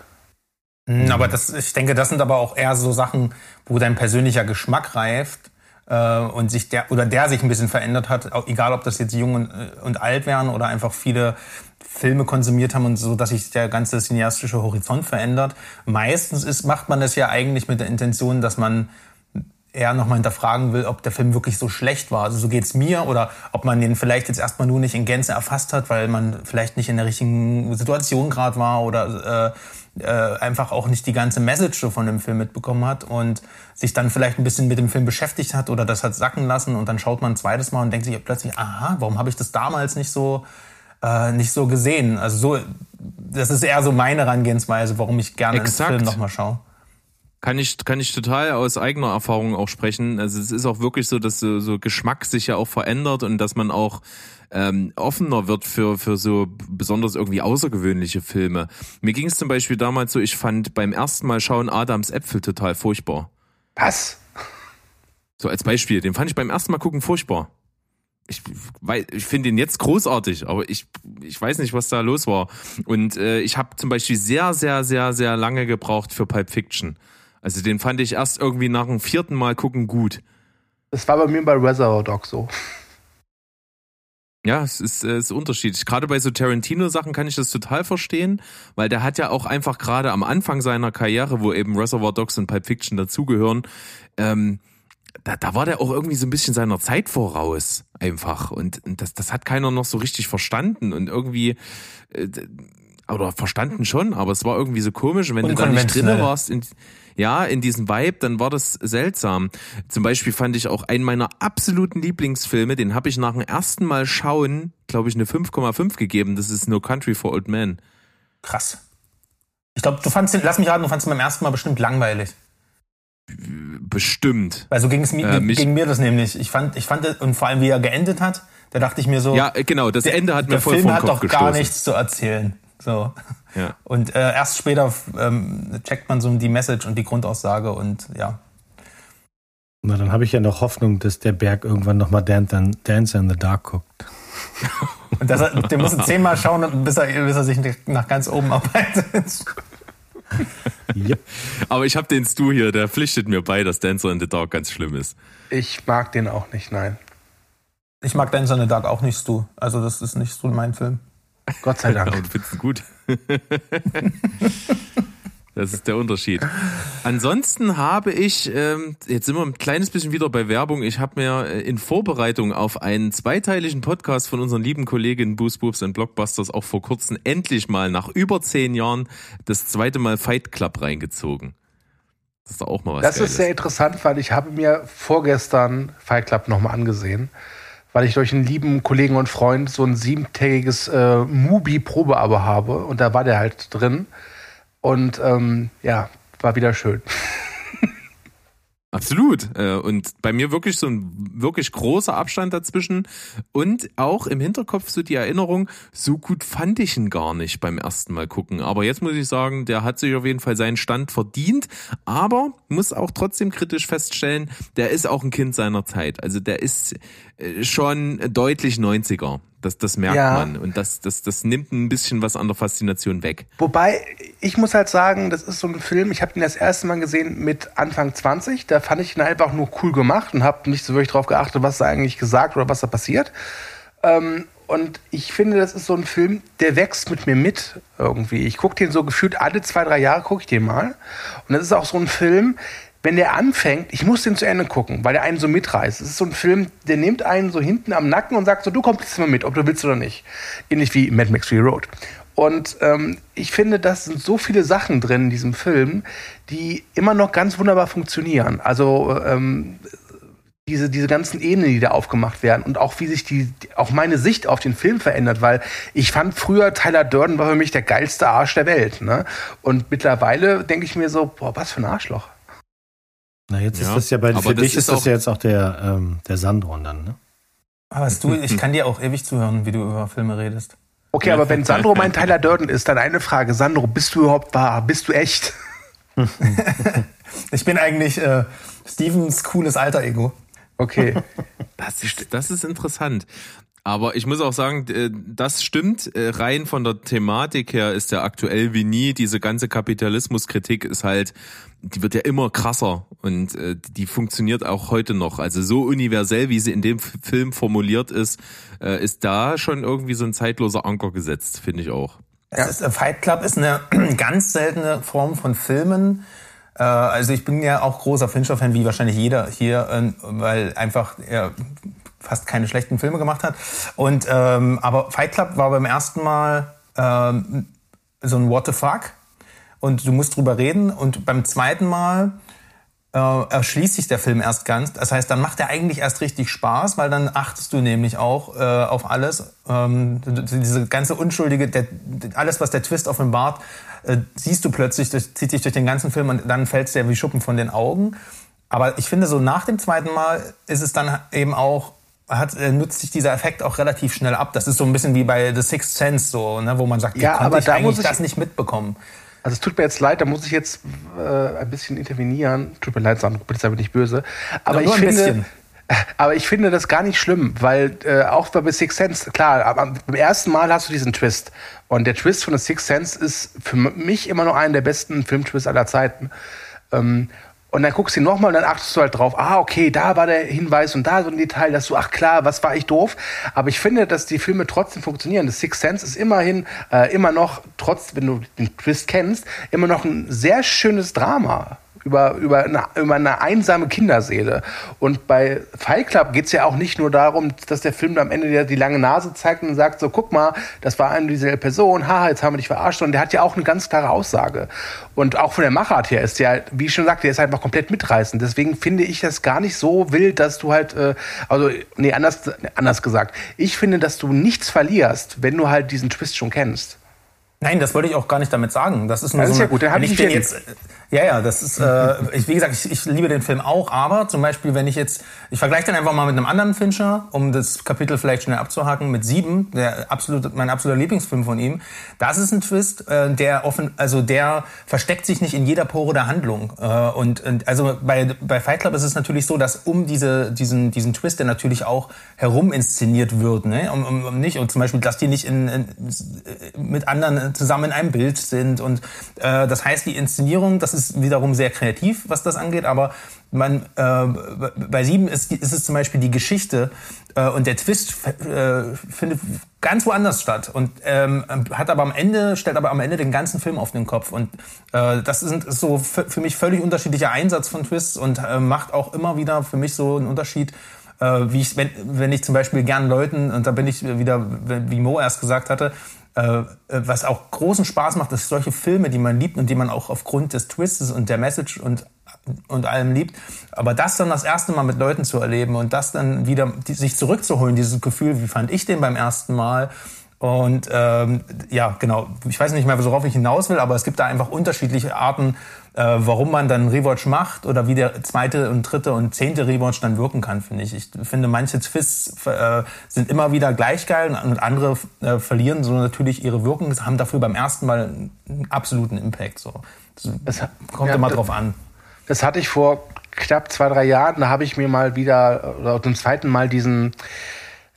Mhm, Aber das, ich denke, das sind aber auch eher so Sachen, wo dein persönlicher Geschmack reift äh, und sich der oder der sich ein bisschen verändert hat, egal ob das jetzt jung und, äh, und alt wären oder einfach viele Filme konsumiert haben und so, dass sich der ganze cineastische Horizont verändert. Meistens ist, macht man das ja eigentlich mit der Intention, dass man eher nochmal hinterfragen will, ob der Film wirklich so schlecht war. Also so geht's mir oder ob man den vielleicht jetzt erstmal nur nicht in Gänze erfasst hat, weil man vielleicht nicht in der richtigen Situation gerade war oder äh, äh, einfach auch nicht die ganze Message von dem Film mitbekommen hat und sich dann vielleicht ein bisschen mit dem Film beschäftigt hat oder das hat sacken lassen und dann schaut man ein zweites Mal und denkt sich plötzlich, aha, warum habe ich das damals nicht so äh, nicht so gesehen? Also so, das ist eher so meine Herangehensweise, warum ich gerne Exakt. einen Film nochmal schaue. Kann ich, kann ich total aus eigener Erfahrung auch sprechen. Also es ist auch wirklich so, dass so, so Geschmack sich ja auch verändert und dass man auch ähm, offener wird für, für so besonders irgendwie außergewöhnliche Filme. Mir ging es zum Beispiel damals so, ich fand beim ersten Mal schauen Adams Äpfel total furchtbar. Was? So als Beispiel, den fand ich beim ersten Mal gucken furchtbar. Ich, weil, ich finde ihn jetzt großartig, aber ich, ich weiß nicht, was da los war. Und äh, ich habe zum Beispiel sehr, sehr, sehr, sehr lange gebraucht für Pulp Fiction. Also den fand ich erst irgendwie nach dem vierten Mal gucken gut. Das war bei mir bei Reservoir Dog so. Ja, es ist, äh, es ist unterschiedlich. Gerade bei so Tarantino-Sachen kann ich das total verstehen, weil der hat ja auch einfach gerade am Anfang seiner Karriere, wo eben Reservoir Dogs und Pulp Fiction dazugehören, ähm, da, da war der auch irgendwie so ein bisschen seiner Zeit voraus, einfach. Und, und das, das hat keiner noch so richtig verstanden und irgendwie, äh, oder verstanden schon, aber es war irgendwie so komisch. Und wenn du da nicht drin warst, in, ja, in diesem Vibe, dann war das seltsam. Zum Beispiel fand ich auch einen meiner absoluten Lieblingsfilme, den habe ich nach dem ersten Mal schauen, glaube ich, eine 5,5 gegeben. Das ist No Country for Old Men. Krass. Ich glaube, du fandst den, lass mich raten, du fandst ihn beim ersten Mal bestimmt langweilig. Bestimmt. Weil so ging es mir, Äh, ging mir das nämlich. Ich fand, ich fand, und vor allem wie er geendet hat, da dachte ich mir so, Ja, äh, genau, das der, Ende hat mir der voll Film vor den hat Kopf doch gar gestoßen. nichts zu erzählen. So. Ja. Und äh, erst später ähm, checkt man so die Message und die Grundaussage und ja. Na, dann habe ich ja noch Hoffnung, dass der Berg irgendwann nochmal Dance, Dance in the Dark guckt. Und das, hat- der muss zehnmal schauen, bis er, bis er sich nach ganz oben arbeitet. Yep. Aber ich habe den Stu hier, der pflichtet mir bei, dass Dancer in the Dark ganz schlimm ist. Ich mag den auch nicht, nein. Ich mag Dance in the Dark auch nicht, du. Also das ist nicht so mein Film. Gott sei Dank. du findest gut. Das ist der Unterschied. Ansonsten habe ich, ähm, jetzt sind wir ein kleines bisschen wieder bei Werbung, ich habe mir äh, in Vorbereitung auf einen zweiteiligen Podcast von unseren lieben Kolleginnen Boost Boobs und Blockbusters auch vor kurzem endlich mal nach über zehn Jahren das zweite Mal Fight Club reingezogen. Das ist doch auch mal was Das Geiles. ist sehr interessant, weil ich habe mir vorgestern Fight Club nochmal angesehen, weil ich durch einen lieben Kollegen und Freund so ein siebentägiges äh, Mubi-Probeabo habe und da war der halt drin und ähm, ja, war wieder schön. Absolut. Äh, Und bei mir wirklich so ein wirklich großer Abstand dazwischen. Und auch im Hinterkopf so die Erinnerung, so gut fand ich ihn gar nicht beim ersten Mal gucken. Aber jetzt muss ich sagen, der hat sich auf jeden Fall seinen Stand verdient. Aber muss auch trotzdem kritisch feststellen, der ist auch ein Kind seiner Zeit. Also der ist äh, schon deutlich 90er. Das, das merkt Ja. man. Und das, das, das nimmt ein bisschen was an der Faszination weg. Wobei, ich muss halt sagen, das ist so ein Film, ich habe den das erste Mal gesehen mit Anfang 20. Da fand ich ihn einfach nur cool gemacht und habe nicht so wirklich drauf geachtet, was da eigentlich gesagt oder was da passiert. Ähm, und ich finde, das ist so ein Film, der wächst mit mir mit irgendwie. Ich gucke den so gefühlt alle zwei, drei Jahre, gucke ich den mal. Und das ist auch so ein Film, wenn der anfängt, ich muss den zu Ende gucken, weil der einen so mitreißt. Es ist so ein Film, der nimmt einen so hinten am Nacken und sagt so, du kommst jetzt mal mit, ob du willst oder nicht. Ähnlich wie Mad Max Fury Road. Und ähm, ich finde, das sind so viele Sachen drin in diesem Film, die immer noch ganz wunderbar funktionieren. Also ähm, diese, diese ganzen Ebenen, die da aufgemacht werden und auch wie sich die, die- auch meine Sicht auf den Film verändert, weil ich fand früher Tyler Durden war für mich der geilste Arsch der Welt, ne? Und mittlerweile denke ich mir so, boah, was für ein Arschloch. Na, jetzt Ja, ist das ja bei aber für dich ist ist das auch- ja jetzt auch der, ähm, der Sandro dann, ne? Aber du, ich kann dir auch ewig zuhören, wie du über Filme redest. Okay, aber wenn Sandro mein Tyler Durden ist, dann eine Frage. Sandro, bist du überhaupt wahr? Bist du echt? ich bin eigentlich äh, Stevens cooles Alter-Ego. Okay. Das ist, das ist interessant. Aber ich muss auch sagen, äh, das stimmt. Äh, rein von der Thematik her ist ja aktuell wie nie. Diese ganze Kapitalismuskritik ist halt, die wird ja immer krasser und äh, die funktioniert auch heute noch. Also so universell, wie sie in dem Film formuliert ist, ist da schon irgendwie so ein zeitloser Anker gesetzt, finde ich auch. Ja. Ist, Fight Club ist eine ganz seltene Form von Filmen. Also ich bin ja auch großer Fincher-Fan, wie wahrscheinlich jeder hier, weil einfach er fast keine schlechten Filme gemacht hat. Und ähm, aber Fight Club war beim ersten Mal ähm, so ein What the fuck und du musst drüber reden und beim zweiten Mal äh, erschließt sich der Film erst ganz. Das heißt, dann macht er eigentlich erst richtig Spaß, weil dann achtest du nämlich auch äh, auf alles. Ähm, diese ganze unschuldige, der, alles, was der Twist offenbart, äh, siehst du plötzlich, das zieht sich durch den ganzen Film und dann fällt es dir wie Schuppen von den Augen. Aber ich finde, so nach dem zweiten Mal ist es dann eben auch hat, äh, nutzt sich dieser Effekt auch relativ schnell ab. Das ist so ein bisschen wie bei The Sixth Sense, so, ne, wo man sagt, ja, aber ich da muss ich das nicht mitbekommen. Also es tut mir jetzt leid, da muss ich jetzt äh, ein bisschen intervenieren. Tut mir leid, Sandro, bitte sei mir nicht böse. Aber ja, ich finde, bisschen. aber ich finde das gar nicht schlimm, weil äh, auch bei Sixth Sense, klar, beim ersten Mal hast du diesen Twist. Und der Twist von The Sixth Sense ist für mich immer noch einer der besten Filmtwists aller Zeiten. Ähm, und dann guckst du ihn nochmal und dann achtest du halt drauf, ah, okay, da war der Hinweis und da so ein Detail, dass du, ach klar, was war ich doof. Aber ich finde, dass die Filme trotzdem funktionieren. Das Sixth Sense ist immerhin äh, immer noch, trotz, wenn du den Twist kennst, immer noch ein sehr schönes Drama über, über, eine, über eine einsame Kinderseele. Und bei Fight Club geht es ja auch nicht nur darum, dass der Film am Ende die lange Nase zeigt und sagt, so guck mal, das war eine dieselbe Person, haha, jetzt haben wir dich verarscht. Und der hat ja auch eine ganz klare Aussage. Und auch von der Machart her ist der, wie ich schon sagte, der ist einfach komplett mitreißend. Deswegen finde ich das gar nicht so wild, dass du halt, äh, also, nee, anders, anders gesagt. Ich finde, dass du nichts verlierst, wenn du halt diesen Twist schon kennst. Nein, das wollte ich auch gar nicht damit sagen. Das ist nur das so ist ja gut. Dann wenn ich den jetzt, ja, ja, das ist, äh, ich, wie gesagt, ich, ich liebe den Film auch, aber zum Beispiel, wenn ich jetzt, ich vergleiche den einfach mal mit einem anderen Fincher, um das Kapitel vielleicht schnell abzuhaken, mit Sieben, der absolut, mein absoluter Lieblingsfilm von ihm. Das ist ein Twist, äh, der offen, also der versteckt sich nicht in jeder Pore der Handlung. Äh, und, und also bei, bei Fight Club ist es natürlich so, dass um diese, diesen, diesen Twist, der natürlich auch herum inszeniert wird, ne, um, um, um nicht, und zum Beispiel, dass die nicht in, in, mit anderen zusammen in einem Bild sind und äh, das heißt, die Inszenierung, das ist ist wiederum sehr kreativ, was das angeht, aber man, äh, bei Sieben ist, ist es zum Beispiel die Geschichte äh, und der Twist äh, findet ganz woanders statt und ähm, hat aber am Ende stellt aber am Ende den ganzen Film auf den Kopf und äh, das ist so für mich völlig unterschiedlicher Einsatz von Twists und äh, macht auch immer wieder für mich so einen Unterschied äh, wie ich wenn, wenn ich zum Beispiel gern Leuten und da bin ich wieder wie Mo erst gesagt hatte was auch großen Spaß macht, ist solche Filme, die man liebt und die man auch aufgrund des Twists und der Message und und allem liebt. Aber das dann das erste Mal mit Leuten zu erleben und das dann wieder die, sich zurückzuholen, dieses Gefühl, wie fand ich den beim ersten Mal? Und ähm, ja, genau, ich weiß nicht mehr, worauf ich hinaus will, aber es gibt da einfach unterschiedliche Arten, äh, warum man dann Rewatch macht oder wie der zweite und dritte und zehnte Rewatch dann wirken kann, finde ich. Ich finde, manche Twists äh, sind immer wieder gleich geil und andere äh, verlieren so natürlich ihre Wirkung, haben dafür beim ersten Mal einen absoluten Impact. So. Das, das kommt ja, immer drauf an. Das hatte ich vor knapp zwei, drei Jahren, da habe ich mir mal wieder, oder zum zweiten Mal diesen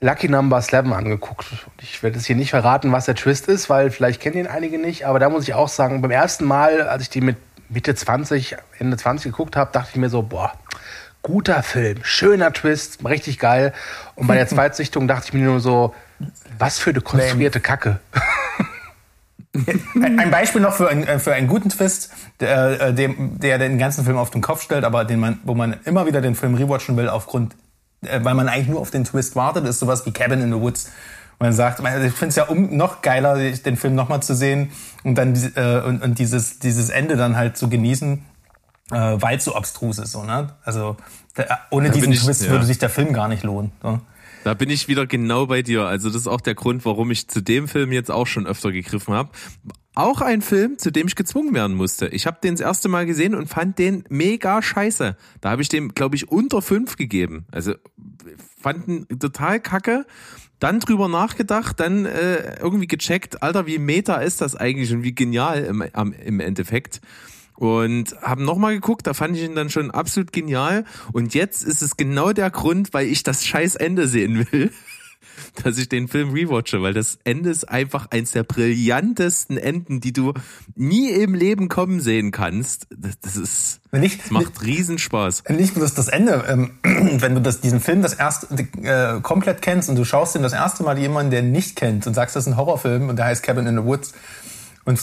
Lucky Number 11 angeguckt. Ich werde jetzt hier nicht verraten, was der Twist ist, weil vielleicht kennen ihn einige nicht, aber da muss ich auch sagen, beim ersten Mal, als ich die mit Mitte 20, Ende 20 geguckt habe, dachte ich mir so, boah, guter Film, schöner Twist, richtig geil. Und bei der Zweitsichtung dachte ich mir nur so, was für eine konstruierte Kacke. Ein Beispiel noch für, ein, für einen guten Twist, der, äh, der den ganzen Film auf den Kopf stellt, aber den man, wo man immer wieder den Film rewatchen will, aufgrund, äh, weil man eigentlich nur auf den Twist wartet, ist sowas wie Cabin in the Woods man sagt, ich finde es ja um, noch geiler, den Film nochmal zu sehen und dann äh, und, und dieses, dieses Ende dann halt zu genießen, äh, weil es so abstrus ist. So, ne? Also der, ohne da diesen ich, Twist ja. würde sich der Film gar nicht lohnen. So. Da bin ich wieder genau bei dir. Also das ist auch der Grund, warum ich zu dem Film jetzt auch schon öfter gegriffen habe. auch ein Film, zu dem ich gezwungen werden musste. Ich habe den das erste Mal gesehen und fand den mega scheiße. Da habe ich dem, glaube ich, unter fünf gegeben. Also fand ihn total kacke. Dann drüber nachgedacht, dann äh, irgendwie gecheckt, Alter, wie meta ist das eigentlich und wie genial im, im Endeffekt. Und haben nochmal geguckt, da fand ich ihn dann schon absolut genial. Und jetzt ist es genau der Grund, weil ich das scheiß Ende sehen will dass ich den Film rewatche, weil das Ende ist einfach eins der brillantesten Enden, die du nie im Leben kommen sehen kannst. Das, das ist, Nicht, das macht Riesenspaß. Nicht nur das, das Ende, ähm, wenn du das, diesen Film das erste äh, komplett kennst und du schaust ihn das erste Mal jemanden, der ihn nicht kennt und sagst, das ist ein Horrorfilm und der heißt Cabin in the Woods und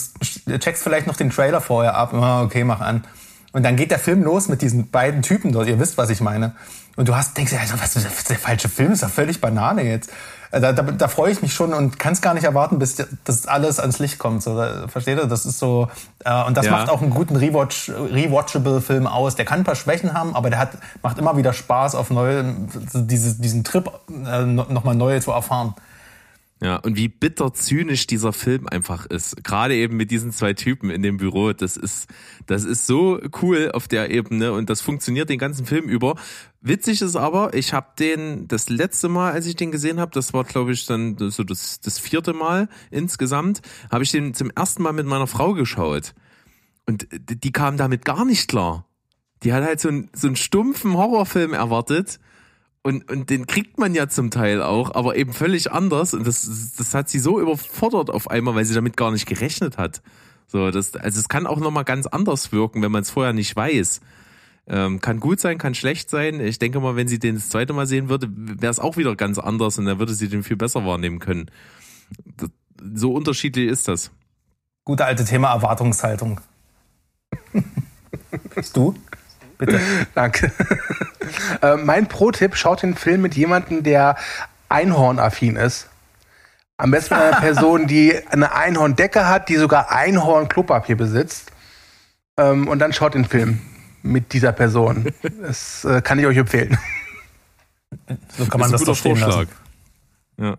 checkst vielleicht noch den Trailer vorher ab, oh, okay, mach an. Und dann geht der Film los mit diesen beiden Typen dort, ihr wisst, was ich meine. Und du hast, denkst also, was ist der falsche Film? Ist ja völlig Banane jetzt. Äh, da, da, da freue ich mich schon und kann es gar nicht erwarten, bis das alles ans Licht kommt. So, da, versteht ihr? Das ist so äh, und das Ja. macht auch einen guten Rewatch, rewatchable Film aus. Der kann ein paar Schwächen haben, aber der hat macht immer wieder Spaß auf neue, diese, diesen Trip äh, no- nochmal neu zu erfahren. Ja, und wie bitter zynisch dieser Film einfach ist. Gerade eben mit diesen zwei Typen in dem Büro. Das ist, das ist so cool auf der Ebene und das funktioniert den ganzen Film über. Witzig ist aber, ich habe den das letzte Mal, als ich den gesehen habe, das war glaube ich dann so das, das vierte Mal insgesamt, habe ich den zum ersten Mal mit meiner Frau geschaut. Und die kam damit gar nicht klar. Die hat halt so, einen so einen stumpfen Horrorfilm erwartet. Und, und den kriegt man ja zum Teil auch, aber eben völlig anders. Und das, das hat sie so überfordert auf einmal, weil sie damit gar nicht gerechnet hat. So, das, also es kann auch nochmal ganz anders wirken, wenn man es vorher nicht weiß. Ähm, kann gut sein, kann schlecht sein. Ich denke mal, wenn sie den das zweite Mal sehen würde, wäre es auch wieder ganz anders und dann würde sie den viel besser wahrnehmen können. Das, so unterschiedlich ist das. Gute alte Thema Erwartungshaltung. Bist du? Bitte. Danke. äh, mein Pro-Tipp, schaut den Film mit jemandem, der Einhornaffin ist. Am besten eine Person, die eine Einhorndecke hat, die sogar Einhorn-Klopapier besitzt. Ähm, und dann schaut den Film mit dieser Person. Das äh, kann ich euch empfehlen. So kann man das, ist doch stehen lassen. Ja.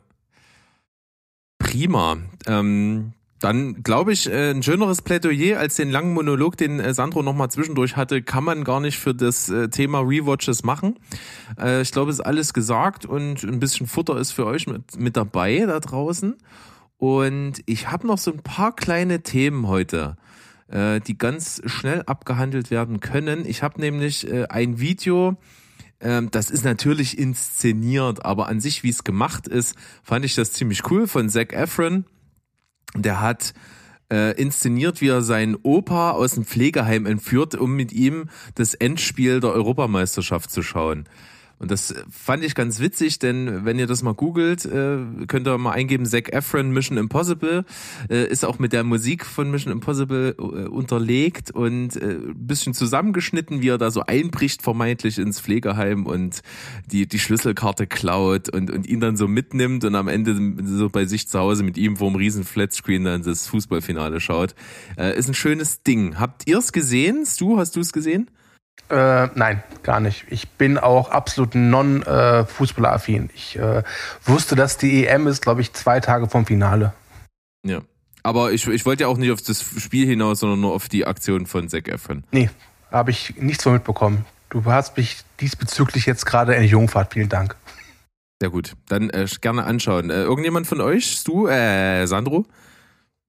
Prima. Ähm, dann glaube ich, äh, ein schöneres Plädoyer als den langen Monolog, den äh, Sandro nochmal zwischendurch hatte, kann man gar nicht für das äh, Thema Rewatches machen. Äh, ich glaube, es ist alles gesagt und ein bisschen Futter ist für euch mit, mit dabei da draußen. Und ich habe noch so ein paar kleine Themen heute, äh, die ganz schnell abgehandelt werden können. Ich habe nämlich äh, ein Video, ähm, das ist natürlich inszeniert, aber an sich, wie es gemacht ist, fand ich das ziemlich cool von Zac Efron. Der hat äh, inszeniert, wie er seinen Opa aus dem Pflegeheim entführt, um mit ihm das Endspiel der Europameisterschaft zu schauen. Und das fand ich ganz witzig, denn wenn ihr das mal googelt, äh, könnt ihr mal eingeben, Zac Efron Mission Impossible, äh, ist auch mit der Musik von Mission Impossible äh, unterlegt und ein bisschen zusammengeschnitten, wie er da so einbricht vermeintlich ins Pflegeheim und die, die Schlüsselkarte klaut und, und ihn dann so mitnimmt und am Ende so bei sich zu Hause mit ihm vor einem riesen Flatscreen dann das Fußballfinale schaut. Ist ein schönes Ding. Habt ihr es gesehen? Stu, hast du es gesehen? Äh, nein, gar nicht. Ich bin auch absolut non-Fußballer-affin. ich äh, wusste, dass die EM ist, glaube ich, zwei Tage vom Finale. Ja. Aber ich, ich wollte ja auch nicht auf das Spiel hinaus, sondern nur auf die Aktion von Zac Efron. Nee, habe ich nichts von mitbekommen. Du hast mich diesbezüglich jetzt gerade eine Jungfahrt. Vielen Dank. Sehr gut. Dann äh, gerne anschauen. Äh, irgendjemand von euch? Stu? Äh, Sandro?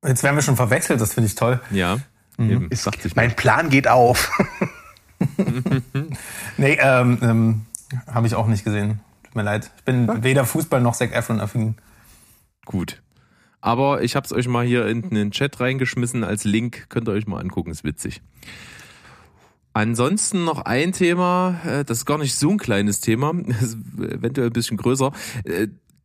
Jetzt werden wir schon verwechselt, das finde ich toll. Ja. Eben, Ist, mein Plan geht auf. Nee, ähm, ähm, habe ich auch nicht gesehen. Tut mir leid. Ich bin weder Fußball noch Zac Efron affin. Gut. Aber ich habe es euch mal hier in den Chat reingeschmissen als Link. Könnt ihr euch mal angucken, ist witzig. Ansonsten noch ein Thema, äh, das ist gar nicht so ein kleines Thema, ist eventuell ein bisschen größer.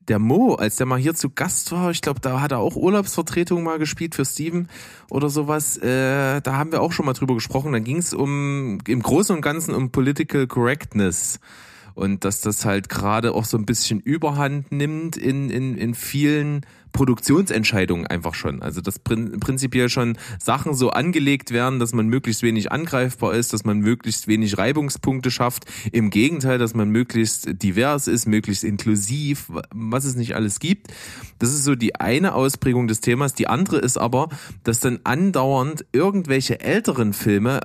Der Mo, als der mal hier zu Gast war, ich glaube, da hat er auch Urlaubsvertretung mal gespielt für Steven oder sowas. Äh, Da haben wir auch schon mal drüber gesprochen. Da ging es um im Großen und Ganzen um Political Correctness. Und dass das halt gerade auch so ein bisschen Überhand nimmt in, in, in vielen Produktionsentscheidungen einfach schon. Also dass prin prinzipiell schon Sachen so angelegt werden, dass man möglichst wenig angreifbar ist, dass man möglichst wenig Reibungspunkte schafft. Im Gegenteil, dass man möglichst divers ist, möglichst inklusiv, was es nicht alles gibt. Das ist so die eine Ausprägung des Themas. Die andere ist aber, dass dann andauernd irgendwelche älteren Filme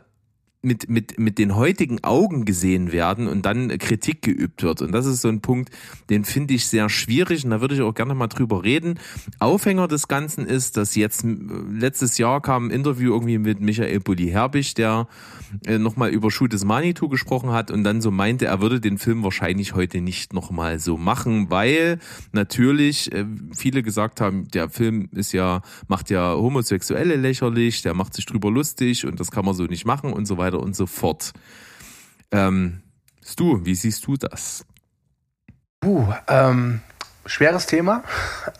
mit, mit, mit den heutigen Augen gesehen werden und dann Kritik geübt wird. Und das ist so ein Punkt, den finde ich sehr schwierig und da würde ich auch gerne mal drüber reden. Aufhänger des Ganzen ist, dass jetzt letztes Jahr kam ein Interview irgendwie mit Michael Bulli-Herbig, der äh, nochmal über Shoot des Manitou gesprochen hat und dann so meinte, er würde den Film wahrscheinlich heute nicht nochmal so machen, weil natürlich äh, viele gesagt haben, der Film ist ja, macht ja Homosexuelle lächerlich, der macht sich drüber lustig und das kann man so nicht machen und so weiter weiter und so fort. Ähm, Stu, wie siehst du das? Uh, ähm, schweres Thema.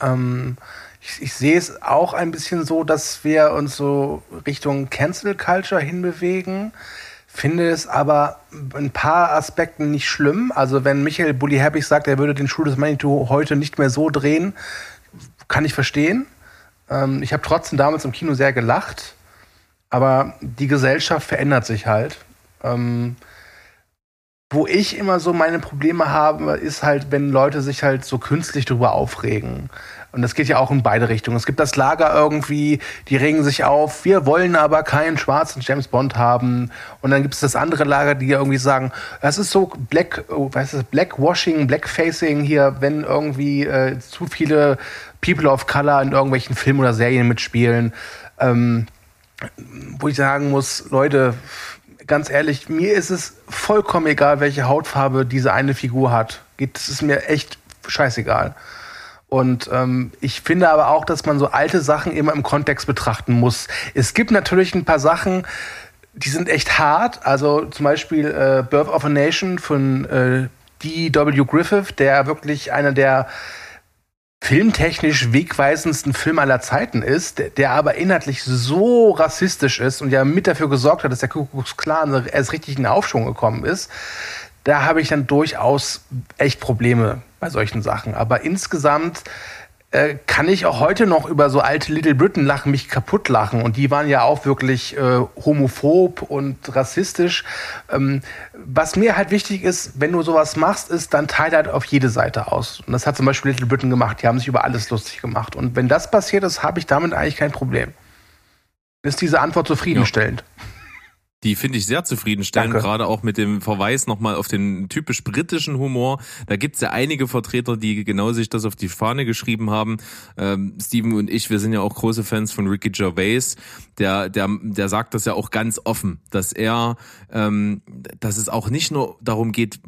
Ähm, ich, ich, sehe es auch ein bisschen so, dass wir uns so Richtung Cancel Culture hinbewegen. Finde es aber ein paar Aspekten nicht schlimm. Also wenn Michael Bulli Herbig sagt, er würde den Schuh des Manitou heute nicht mehr so drehen, kann ich verstehen. Ähm, ich habe trotzdem damals im Kino sehr gelacht. Aber die Gesellschaft verändert sich halt. Ähm, wo ich immer so meine Probleme habe, ist halt, wenn Leute sich halt so künstlich darüber aufregen. Und das geht ja auch in beide Richtungen. Es gibt das Lager irgendwie, die regen sich auf, wir wollen aber keinen schwarzen James Bond haben. Und dann gibt es das andere Lager, die irgendwie sagen, das ist so Black, oh, was ist das, Blackwashing, Blackfacing hier, wenn irgendwie äh, zu viele People of Color in irgendwelchen Filmen oder Serien mitspielen. Ähm, wo ich sagen muss, Leute, ganz ehrlich, mir ist es vollkommen egal, welche Hautfarbe diese eine Figur hat. Das ist mir echt scheißegal. Und ähm, ich finde aber auch, dass man so alte Sachen immer im Kontext betrachten muss. Es gibt natürlich ein paar Sachen, die sind echt hart. Also zum Beispiel äh, Birth of a Nation von äh, D.W. Griffith, der wirklich einer der filmtechnisch wegweisendsten Film aller Zeiten ist, der, aber inhaltlich so rassistisch ist und ja mit dafür gesorgt hat, dass der Ku Klux Klan erst richtig in den Aufschwung gekommen ist, da habe ich dann durchaus echt Probleme bei solchen Sachen. Aber insgesamt äh, kann ich auch heute noch über so alte Little Britain lachen, mich kaputt lachen. Und die waren ja auch wirklich äh, homophob und rassistisch. Ähm, was mir halt wichtig ist, wenn du sowas machst, ist, dann teile halt auf jede Seite aus. Und das hat zum Beispiel Little Britain gemacht. Die haben sich über alles lustig gemacht. Und wenn das passiert ist, habe ich damit eigentlich kein Problem. Ist diese Antwort zufriedenstellend? Ja. Die finde ich sehr zufriedenstellend, Danke. gerade auch mit dem Verweis nochmal auf den typisch britischen Humor. Da gibt's ja einige Vertreter, die genau sich das auf die Fahne geschrieben haben. Ähm, Steven und ich, wir sind ja auch große Fans von Ricky Gervais. Der, der, der sagt das ja auch ganz offen, dass er, ähm, dass es auch nicht nur darum geht,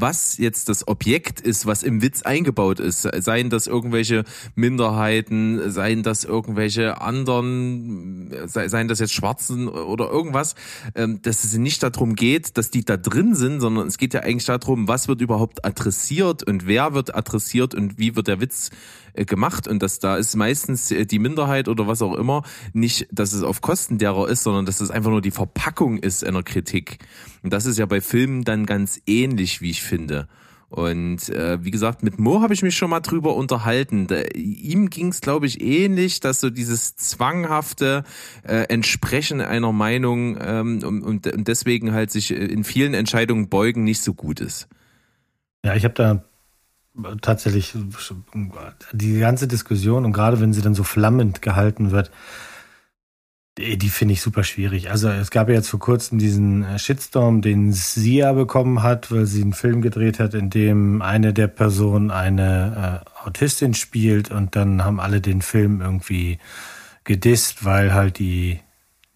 was jetzt das Objekt ist, was im Witz eingebaut ist. Seien das irgendwelche Minderheiten, seien das irgendwelche anderen, seien das jetzt Schwarzen oder irgendwas, ähm, dass es nicht darum geht, dass die da drin sind, sondern es geht ja eigentlich darum, was wird überhaupt adressiert und wer wird adressiert und wie wird der Witz äh, gemacht und dass da ist meistens äh, die Minderheit oder was auch immer nicht, dass es auf Kosten derer ist, sondern dass es einfach nur die Verpackung ist einer Kritik. Und das ist ja bei Filmen dann ganz ähnlich, wie ich finde. Und äh, wie gesagt, mit Mo habe ich mich schon mal drüber unterhalten. Da, ihm ging es, glaube ich, ähnlich, dass so dieses zwanghafte äh, Entsprechen einer Meinung ähm, und, und deswegen halt sich in vielen Entscheidungen beugen nicht so gut ist. Ja, ich habe da tatsächlich die ganze Diskussion und gerade wenn sie dann so flammend gehalten wird, die, die finde ich super schwierig. Also es gab ja jetzt vor kurzem diesen äh, Shitstorm, den Sia bekommen hat, weil sie einen Film gedreht hat, in dem eine der Personen eine äh, Autistin spielt und dann haben alle den Film irgendwie gedisst, weil halt die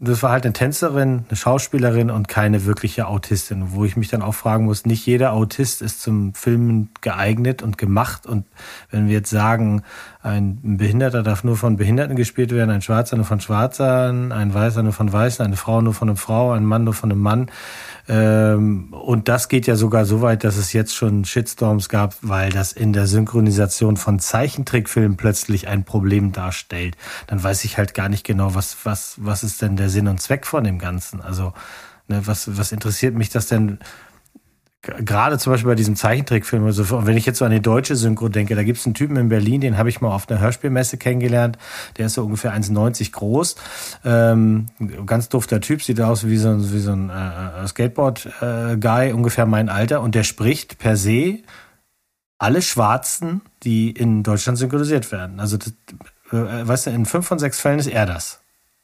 das war halt eine Tänzerin, eine Schauspielerin und keine wirkliche Autistin, wo ich mich dann auch fragen muss, nicht jeder Autist ist zum Filmen geeignet und gemacht. Und wenn wir jetzt sagen, ein Behinderter darf nur von Behinderten gespielt werden, ein Schwarzer nur von Schwarzern, ein Weißer nur von Weißen, eine Frau nur von einer Frau, ein Mann nur von einem Mann, ähm, und das geht ja sogar so weit, dass es jetzt schon Shitstorms gab, weil das in der Synchronisation von Zeichentrickfilmen plötzlich ein Problem darstellt. Dann weiß ich halt gar nicht genau, was, was, was ist denn der Sinn und Zweck von dem Ganzen? Also, ne, was, was interessiert mich das denn? gerade zum Beispiel bei diesem Zeichentrickfilm, also wenn ich jetzt so an die deutsche Synchro denke, da gibt es einen Typen in Berlin, den habe ich mal auf einer Hörspielmesse kennengelernt, der ist so ungefähr 1,90 groß, ähm, ganz dufter Typ, sieht aus wie so ein, wie so ein äh, Skateboard-Guy, äh, ungefähr mein Alter, und der spricht per se alle Schwarzen, die in Deutschland synchronisiert werden. Also, das, äh, weißt du, in fünf von sechs Fällen ist er das.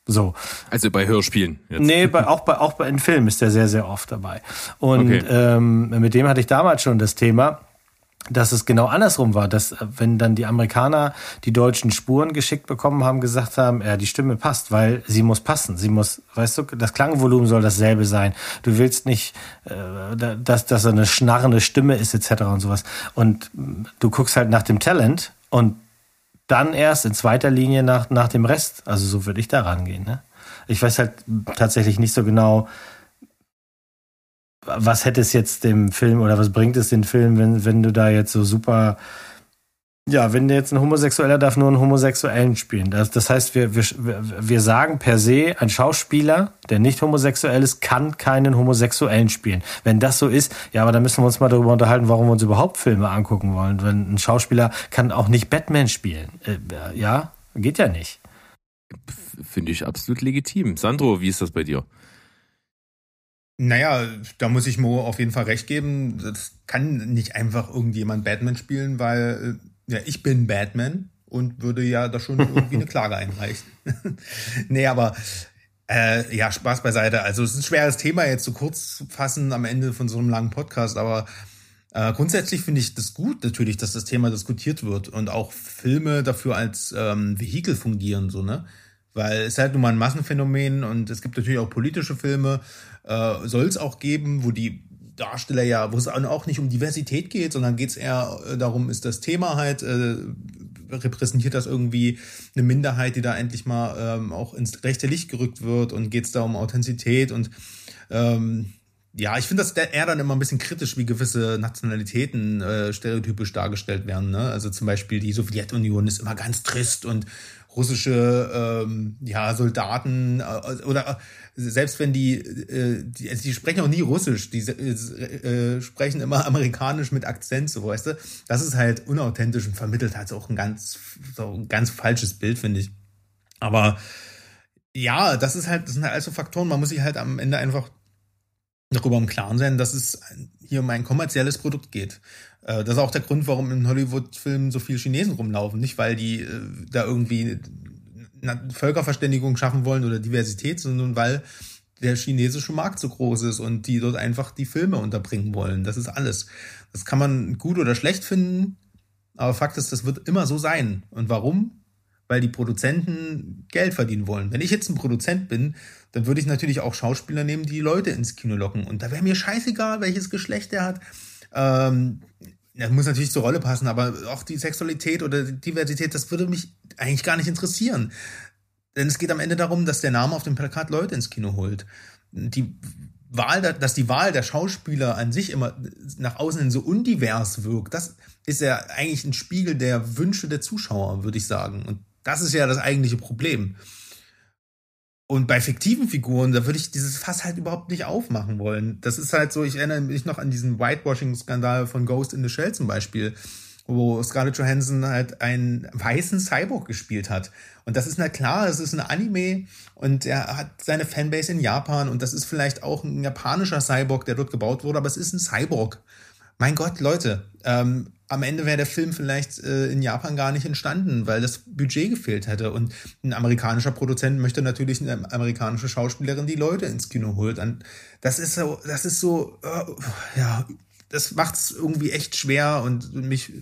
So. Also bei Hörspielen. Jetzt. Nee, bei, auch bei auch bei in Filmen ist der sehr sehr oft dabei. Und okay. ähm, mit dem hatte ich damals schon das Thema, dass es genau andersrum war, dass äh, wenn dann die Amerikaner die deutschen Spuren geschickt bekommen haben, gesagt haben, ja, die Stimme passt, weil sie muss passen, sie muss, weißt du, das Klangvolumen soll dasselbe sein. Du willst nicht, äh, dass er eine schnarrende Stimme ist etc. und sowas. Und du guckst halt nach dem Talent und dann erst in zweiter Linie nach, nach dem Rest. Also so würde ich da rangehen. Ne? Ich weiß halt tatsächlich nicht so genau, was hätte es jetzt dem Film oder was bringt es den Film, wenn, wenn du da jetzt so super ja, wenn jetzt ein Homosexueller darf nur einen Homosexuellen spielen. Das, das heißt, wir, wir, wir sagen per se, ein Schauspieler, der nicht homosexuell ist, kann keinen Homosexuellen spielen. Wenn das so ist, ja, aber dann müssen wir uns mal darüber unterhalten, warum wir uns überhaupt Filme angucken wollen. Wenn ein Schauspieler kann auch nicht Batman spielen. Äh, ja, geht ja nicht. Finde ich absolut legitim. Sandro, wie ist das bei dir? Naja, da muss ich Mo auf jeden Fall recht geben. Das kann nicht einfach irgendjemand Batman spielen, weil äh, ja, ich bin Batman und würde ja da schon irgendwie eine Klage einreichen. nee, aber äh, ja, Spaß beiseite. Also es ist ein schweres Thema jetzt so kurz zu fassen am Ende von so einem langen Podcast, aber äh, grundsätzlich finde ich das gut natürlich, dass das Thema diskutiert wird und auch Filme dafür als ähm, Vehikel fungieren, so, ne? Weil es ist halt nun mal ein Massenphänomen und es gibt natürlich auch politische Filme, äh, soll es auch geben, wo die Darsteller ja, wo es auch nicht um Diversität geht, sondern geht es eher äh, darum, ist das Thema halt, äh, repräsentiert das irgendwie eine Minderheit, die da endlich mal ähm, auch ins rechte Licht gerückt wird und geht es da um Authentizität und ähm, ja, ich finde das eher dann immer ein bisschen kritisch, wie gewisse Nationalitäten äh, stereotypisch dargestellt werden. Ne? Also zum Beispiel die Sowjetunion ist immer ganz trist und russische ähm, ja, Soldaten äh, oder äh, selbst wenn die, äh, die, also die sprechen auch nie Russisch, die äh, sprechen immer amerikanisch mit Akzent, so weißt du. Das ist halt unauthentisch und vermittelt halt auch ein ganz, so ein ganz falsches Bild, finde ich. Aber ja, das ist halt, das sind halt also Faktoren, man muss sich halt am Ende einfach darüber im Klaren sein, dass es hier um ein kommerzielles Produkt geht. Äh, das ist auch der Grund, warum in Hollywood-Filmen so viele Chinesen rumlaufen. Nicht, weil die äh, da irgendwie Völkerverständigung schaffen wollen oder Diversität, sondern weil der chinesische Markt so groß ist und die dort einfach die Filme unterbringen wollen. Das ist alles. Das kann man gut oder schlecht finden, aber Fakt ist, das wird immer so sein. Und warum? Weil die Produzenten Geld verdienen wollen. Wenn ich jetzt ein Produzent bin, dann würde ich natürlich auch Schauspieler nehmen, die Leute ins Kino locken. Und da wäre mir scheißegal, welches Geschlecht er hat. Ähm, das muss natürlich zur Rolle passen, aber auch die Sexualität oder die Diversität, das würde mich eigentlich gar nicht interessieren. Denn es geht am Ende darum, dass der Name auf dem Plakat Leute ins Kino holt. Die Wahl, dass die Wahl der Schauspieler an sich immer nach außen hin so undivers wirkt, das ist ja eigentlich ein Spiegel der Wünsche der Zuschauer, würde ich sagen. Und das ist ja das eigentliche Problem. Und bei fiktiven Figuren, da würde ich dieses Fass halt überhaupt nicht aufmachen wollen. Das ist halt so, ich erinnere mich noch an diesen Whitewashing-Skandal von Ghost in the Shell zum Beispiel, wo Scarlett Johansson halt einen weißen Cyborg gespielt hat. Und das ist na klar, es ist ein Anime und er hat seine Fanbase in Japan und das ist vielleicht auch ein japanischer Cyborg, der dort gebaut wurde, aber es ist ein Cyborg. Mein Gott, Leute, ähm, am Ende wäre der Film vielleicht äh, in Japan gar nicht entstanden, weil das Budget gefehlt hätte. Und ein amerikanischer Produzent möchte natürlich eine amerikanische Schauspielerin, die Leute ins Kino holt. Und das ist so, das ist so, äh, ja, das macht es irgendwie echt schwer und mich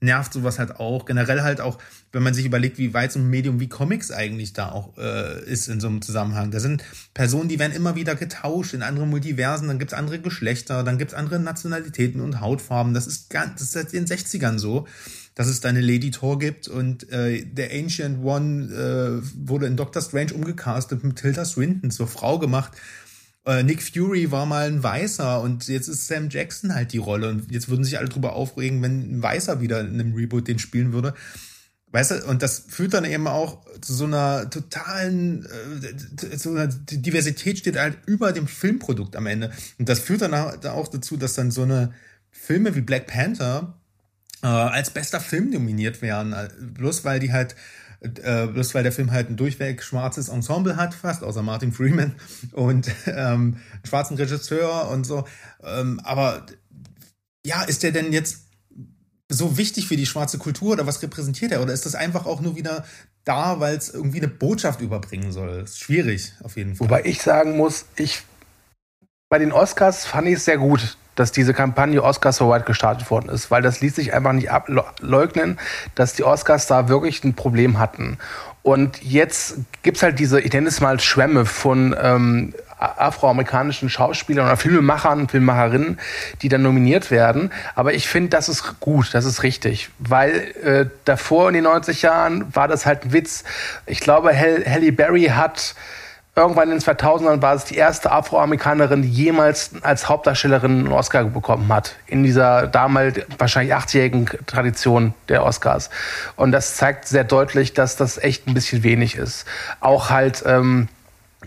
nervt sowas halt auch. Generell halt auch, wenn man sich überlegt, wie weit so ein Medium wie Comics eigentlich da auch äh, ist in so einem Zusammenhang. Da sind Personen, die werden immer wieder getauscht in andere Multiversen, dann gibt's andere Geschlechter, dann gibt's andere Nationalitäten und Hautfarben. Das ist ganz, das ist seit den 60ern so, dass es da eine Lady Thor gibt und äh, der Ancient One äh, wurde in Doctor Strange umgecastet mit Tilda Swinton zur Frau gemacht. Äh, Nick Fury war mal ein Weißer und jetzt ist Sam Jackson halt die Rolle und jetzt würden sich alle drüber aufregen, wenn ein Weißer wieder in einem Reboot den spielen würde. Weißt du, und das führt dann eben auch zu so einer totalen, äh, so einer Diversität steht halt über dem Filmprodukt am Ende. Und das führt dann auch dazu, dass dann so eine Filme wie Black Panther äh, als bester Film nominiert werden, äh, bloß weil die halt äh, bloß weil der Film halt ein durchweg schwarzes Ensemble hat, fast, außer Martin Freeman und ähm, schwarzen Regisseur und so. Ähm, aber ja, ist der denn jetzt so wichtig für die schwarze Kultur oder was repräsentiert er? Oder ist das einfach auch nur wieder da, weil es irgendwie eine Botschaft überbringen soll? Ist schwierig, auf jeden Fall. Wobei ich sagen muss, ich bei den Oscars fand ich es sehr gut, dass diese Kampagne Oscars so weit gestartet worden ist, weil das ließ sich einfach nicht ableugnen, dass die Oscars da wirklich ein Problem hatten. Und jetzt gibt's halt diese, ich nenne es mal Schwämme von ähm, afroamerikanischen Schauspielern oder Filmemachern, Filmemacherinnen, die dann nominiert werden. Aber ich finde, das ist gut, das ist richtig. Weil äh, davor in den 90 Jahren war das halt ein Witz. Ich glaube, Halle Berry hat irgendwann in den 2000ern war es die erste Afroamerikanerin, die jemals als Hauptdarstellerin einen Oscar bekommen hat. In dieser damals wahrscheinlich 80-jährigen Tradition der Oscars. Und das zeigt sehr deutlich, dass das echt ein bisschen wenig ist. Auch halt, ähm,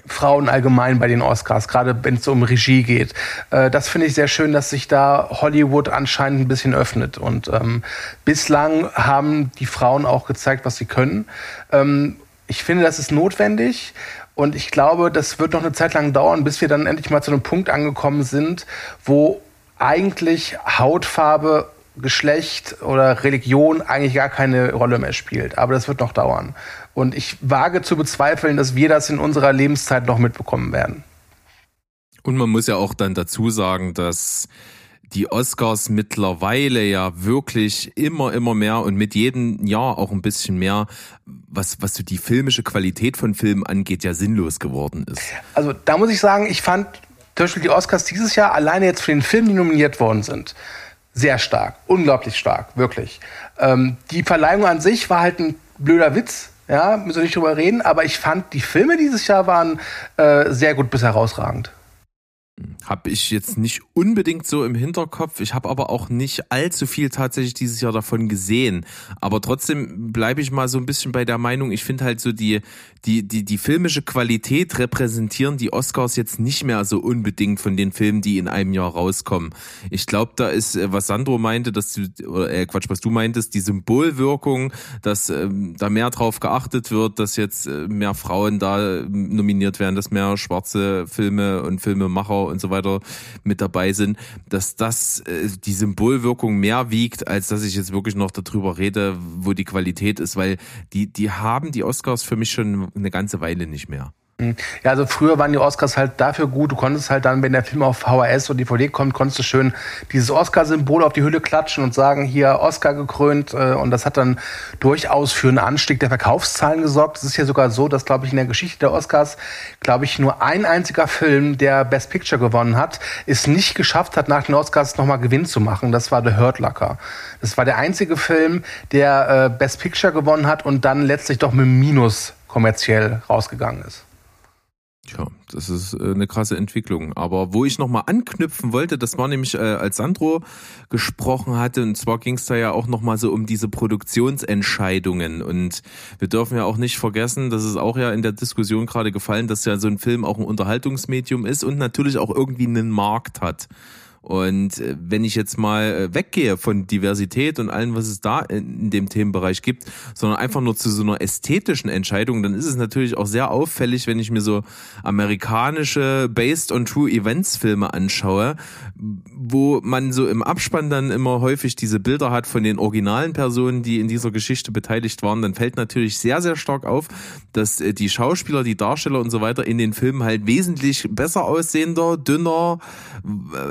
Frauen allgemein bei den Oscars, gerade wenn es um Regie geht. Äh, das finde ich sehr schön, dass sich da Hollywood anscheinend ein bisschen öffnet. Und ähm, bislang haben die Frauen auch gezeigt, was sie können. Ähm, ich finde, das ist notwendig. Und ich glaube, das wird noch eine Zeit lang dauern, bis wir dann endlich mal zu einem Punkt angekommen sind, wo eigentlich Hautfarbe Geschlecht oder Religion eigentlich gar keine Rolle mehr spielt. Aber das wird noch dauern. Und ich wage zu bezweifeln, dass wir das in unserer Lebenszeit noch mitbekommen werden. Und man muss ja auch dann dazu sagen, dass die Oscars mittlerweile ja wirklich immer, immer mehr und mit jedem Jahr auch ein bisschen mehr, was, was so die filmische Qualität von Filmen angeht, ja sinnlos geworden ist. Also da muss ich sagen, ich fand zum Beispiel die Oscars dieses Jahr alleine jetzt für den Film, die nominiert worden sind, sehr stark, unglaublich stark, wirklich. Ähm, die Verleihung an sich war halt ein blöder Witz, ja, müssen wir nicht drüber reden, aber ich fand, die Filme dieses Jahr waren äh, sehr gut bis herausragend. Habe ich jetzt nicht unbedingt so im Hinterkopf. Ich habe aber auch nicht allzu viel tatsächlich dieses Jahr davon gesehen. Aber trotzdem bleibe ich mal so ein bisschen bei der Meinung, ich finde halt so die, die, die, die filmische Qualität repräsentieren die Oscars jetzt nicht mehr so unbedingt von den Filmen, die in einem Jahr rauskommen. Ich glaube, da ist, äh, was Sandro meinte, dass du, äh, Quatsch, was du meintest, die Symbolwirkung, dass ähm, da mehr drauf geachtet wird, dass jetzt äh, mehr Frauen da nominiert werden, dass mehr schwarze Filme und Filmemacher und so weiter mit dabei sind, dass das äh, die Symbolwirkung mehr wiegt, als dass ich jetzt wirklich noch darüber rede, wo die Qualität ist, weil die, die haben die Oscars für mich schon eine ganze Weile nicht mehr. Mhm. Ja, also früher waren die Oscars halt dafür gut. Du konntest halt dann, wenn der Film auf VHS oder DVD kommt, konntest du schön dieses Oscar-Symbol auf die Hülle klatschen und sagen, hier Oscar gekrönt. Äh, und das hat dann durchaus für einen Anstieg der Verkaufszahlen gesorgt. Es ist ja sogar so, dass, glaube ich, in der Geschichte der Oscars, glaube ich, nur ein einziger Film, der Best Picture gewonnen hat, es nicht geschafft hat, nach den Oscars nochmal Gewinn zu machen. Das war The Hurt Locker. Das war der einzige Film, der äh, Best Picture gewonnen hat und dann letztlich doch mit Minus kommerziell rausgegangen ist. Tja, das ist äh, eine krasse Entwicklung. Aber wo ich nochmal anknüpfen wollte, das war nämlich, äh, als Sandro gesprochen hatte, und zwar ging es da ja auch nochmal so um diese Produktionsentscheidungen. Und wir dürfen ja auch nicht vergessen, das ist auch ja in der Diskussion gerade gefallen, dass ja so ein Film auch ein Unterhaltungsmedium ist und natürlich auch irgendwie einen Markt hat. Und äh, wenn ich jetzt mal äh, weggehe von Diversität und allem, was es da in dem Themenbereich gibt, sondern einfach nur zu so einer ästhetischen Entscheidung, dann ist es natürlich auch sehr auffällig, wenn ich mir so amerikanische Based on True Events Filme anschaue, wo man so im Abspann dann immer häufig diese Bilder hat von den originalen Personen, die in dieser Geschichte beteiligt waren, dann fällt natürlich sehr, sehr stark auf, dass äh, die Schauspieler, die Darsteller und so weiter in den Filmen halt wesentlich besser aussehender, dünner,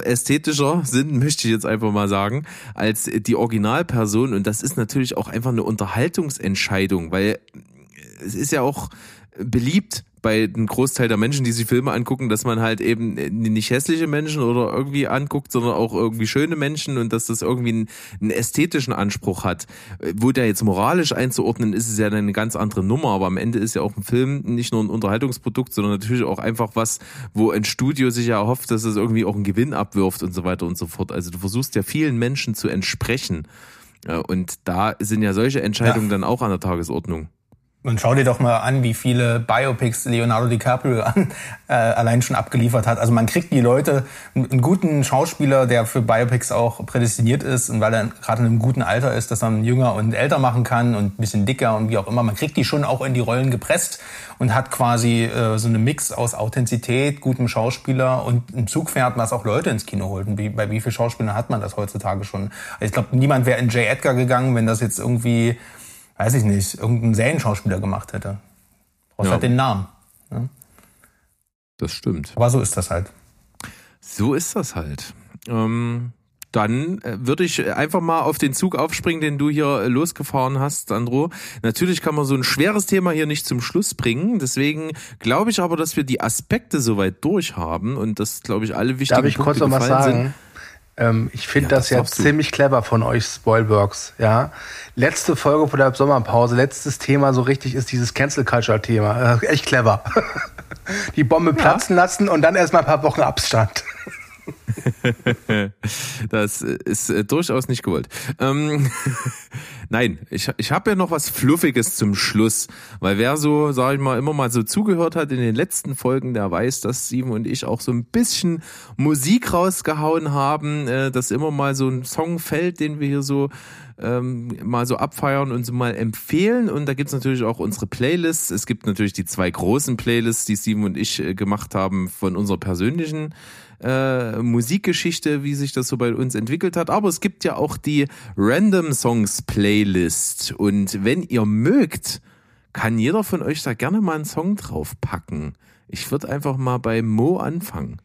ästhetisch kritischer sind, möchte ich jetzt einfach mal sagen, als die Originalperson. Und das ist natürlich auch einfach eine Unterhaltungsentscheidung, weil es ist ja auch beliebt bei einem Großteil der Menschen, die sich Filme angucken, dass man halt eben nicht hässliche Menschen oder irgendwie anguckt, sondern auch irgendwie schöne Menschen und dass das irgendwie einen, einen ästhetischen Anspruch hat. Wo der jetzt moralisch einzuordnen ist, ist ja eine ganz andere Nummer, aber am Ende ist ja auch ein Film nicht nur ein Unterhaltungsprodukt, sondern natürlich auch einfach was, wo ein Studio sich ja erhofft, dass es irgendwie auch einen Gewinn abwirft und so weiter und so fort. Also du versuchst ja vielen Menschen zu entsprechen. Äh, Und da sind ja solche Entscheidungen dann auch an der Tagesordnung. Und schau dir doch mal an, wie viele Biopics Leonardo DiCaprio an, äh, allein schon abgeliefert hat. Also man kriegt die Leute, einen guten Schauspieler, der für Biopics auch prädestiniert ist und weil er gerade in einem guten Alter ist, dass man jünger und älter machen kann und ein bisschen dicker und wie auch immer. Man kriegt die schon auch in die Rollen gepresst und hat quasi äh, so eine Mix aus Authentizität, gutem Schauspieler und einem Zugpferd, was auch Leute ins Kino holt. Und wie, bei wie vielen Schauspielern hat man das heutzutage schon? Ich glaube, niemand wäre in J. Edgar gegangen, wenn das jetzt irgendwie weiß ich nicht, irgendein Serienschauspieler gemacht hätte. Brauchst Ja. halt den Namen. Das stimmt. Aber so ist das halt. So ist das halt. Ähm, dann äh, würde ich einfach mal auf den Zug aufspringen, den du hier äh, losgefahren hast, Sandro. Natürlich kann man so ein schweres Thema hier nicht zum Schluss bringen. Deswegen glaube ich aber, dass wir die Aspekte soweit durch haben und dass, glaube ich, alle wichtigen Darf ich kurz Punkte noch was sagen? Ähm, ich finde Ja, das, das ja ziemlich clever von euch Spoilworks, ja. Letzte Folge vor der Sommerpause, letztes Thema so richtig ist dieses Cancel Culture Thema. Äh, echt clever. Die Bombe platzen lassen und dann erstmal ein paar Wochen Abstand. Das ist äh, durchaus nicht gewollt. Ähm, Nein, ich, ich habe ja noch was Fluffiges zum Schluss, weil wer so, sag ich mal, immer mal so zugehört hat in den letzten Folgen, der weiß, dass Steven und ich auch so ein bisschen Musik rausgehauen haben, äh, dass immer mal so ein Song fällt, den wir hier so ähm, mal so abfeiern und so mal empfehlen. Und da gibt's natürlich auch unsere Playlists. Es gibt natürlich die zwei großen Playlists, die Steven und ich äh, gemacht haben von unserer persönlichen äh, Musikgeschichte, wie sich das so bei uns entwickelt hat. Aber es gibt ja auch die Random Songs Playlist. Und wenn ihr mögt, kann jeder von euch da gerne mal einen Song draufpacken. Ich würde einfach mal bei Mo anfangen.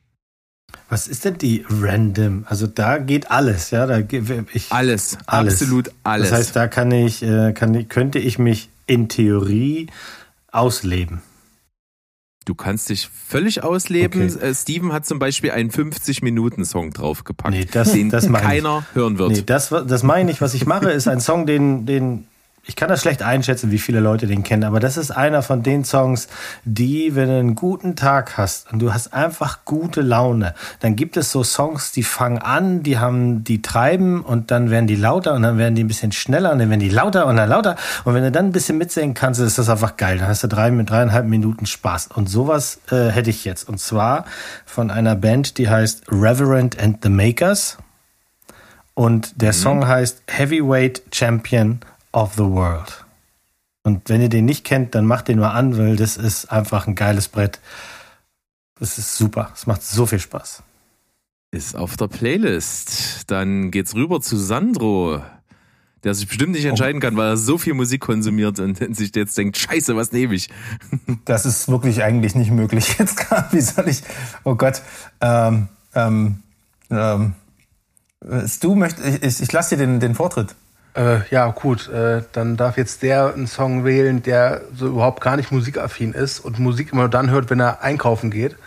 Was ist denn die Random? Also da geht alles, ja. Da ich, Alles, Alles. absolut alles. Das heißt, da kann ich, äh, kann, ich- könnte ich mich in Theorie ausleben. Du kannst dich völlig ausleben. Okay. Äh, Steven hat zum Beispiel einen 50-Minuten-Song draufgepackt, Nee, das- den das meine ich. keiner hören wird. Nee, das, das meine ich. Was ich mache, ist ein Song, den, den, ich kann das schlecht einschätzen, wie viele Leute den kennen, aber das ist einer von den Songs, die, wenn du einen guten Tag hast und du hast einfach gute Laune, dann gibt es so Songs, die fangen an, die haben, die treiben und dann werden die lauter und dann werden die ein bisschen schneller und dann werden die lauter und dann lauter. Und wenn du dann ein bisschen mitsingen kannst, ist das einfach geil. Dann hast du drei, mit dreieinhalb Minuten Spaß. Und sowas äh, hätte ich jetzt. Und zwar von einer Band, die heißt Reverend and the Makers. Und der Song heißt Heavyweight Champion of the World. Und wenn ihr den nicht kennt, dann macht den mal an, weil das ist einfach ein geiles Brett. Das ist super. Es macht so viel Spaß. Ist auf der Playlist. Dann geht's rüber zu Sandro, der sich bestimmt nicht entscheiden kann, weil er so viel Musik konsumiert und sich jetzt denkt, scheiße, was nehme ich? Das ist wirklich eigentlich nicht möglich jetzt gerade. Wie soll ich? Oh Gott. Ähm, ähm, ähm, du möchtest, ich, ich lasse dir den, den Vortritt. Äh, ja, gut, äh, dann darf jetzt der einen Song wählen, der so überhaupt gar nicht musikaffin ist und Musik immer nur dann hört, wenn er einkaufen geht.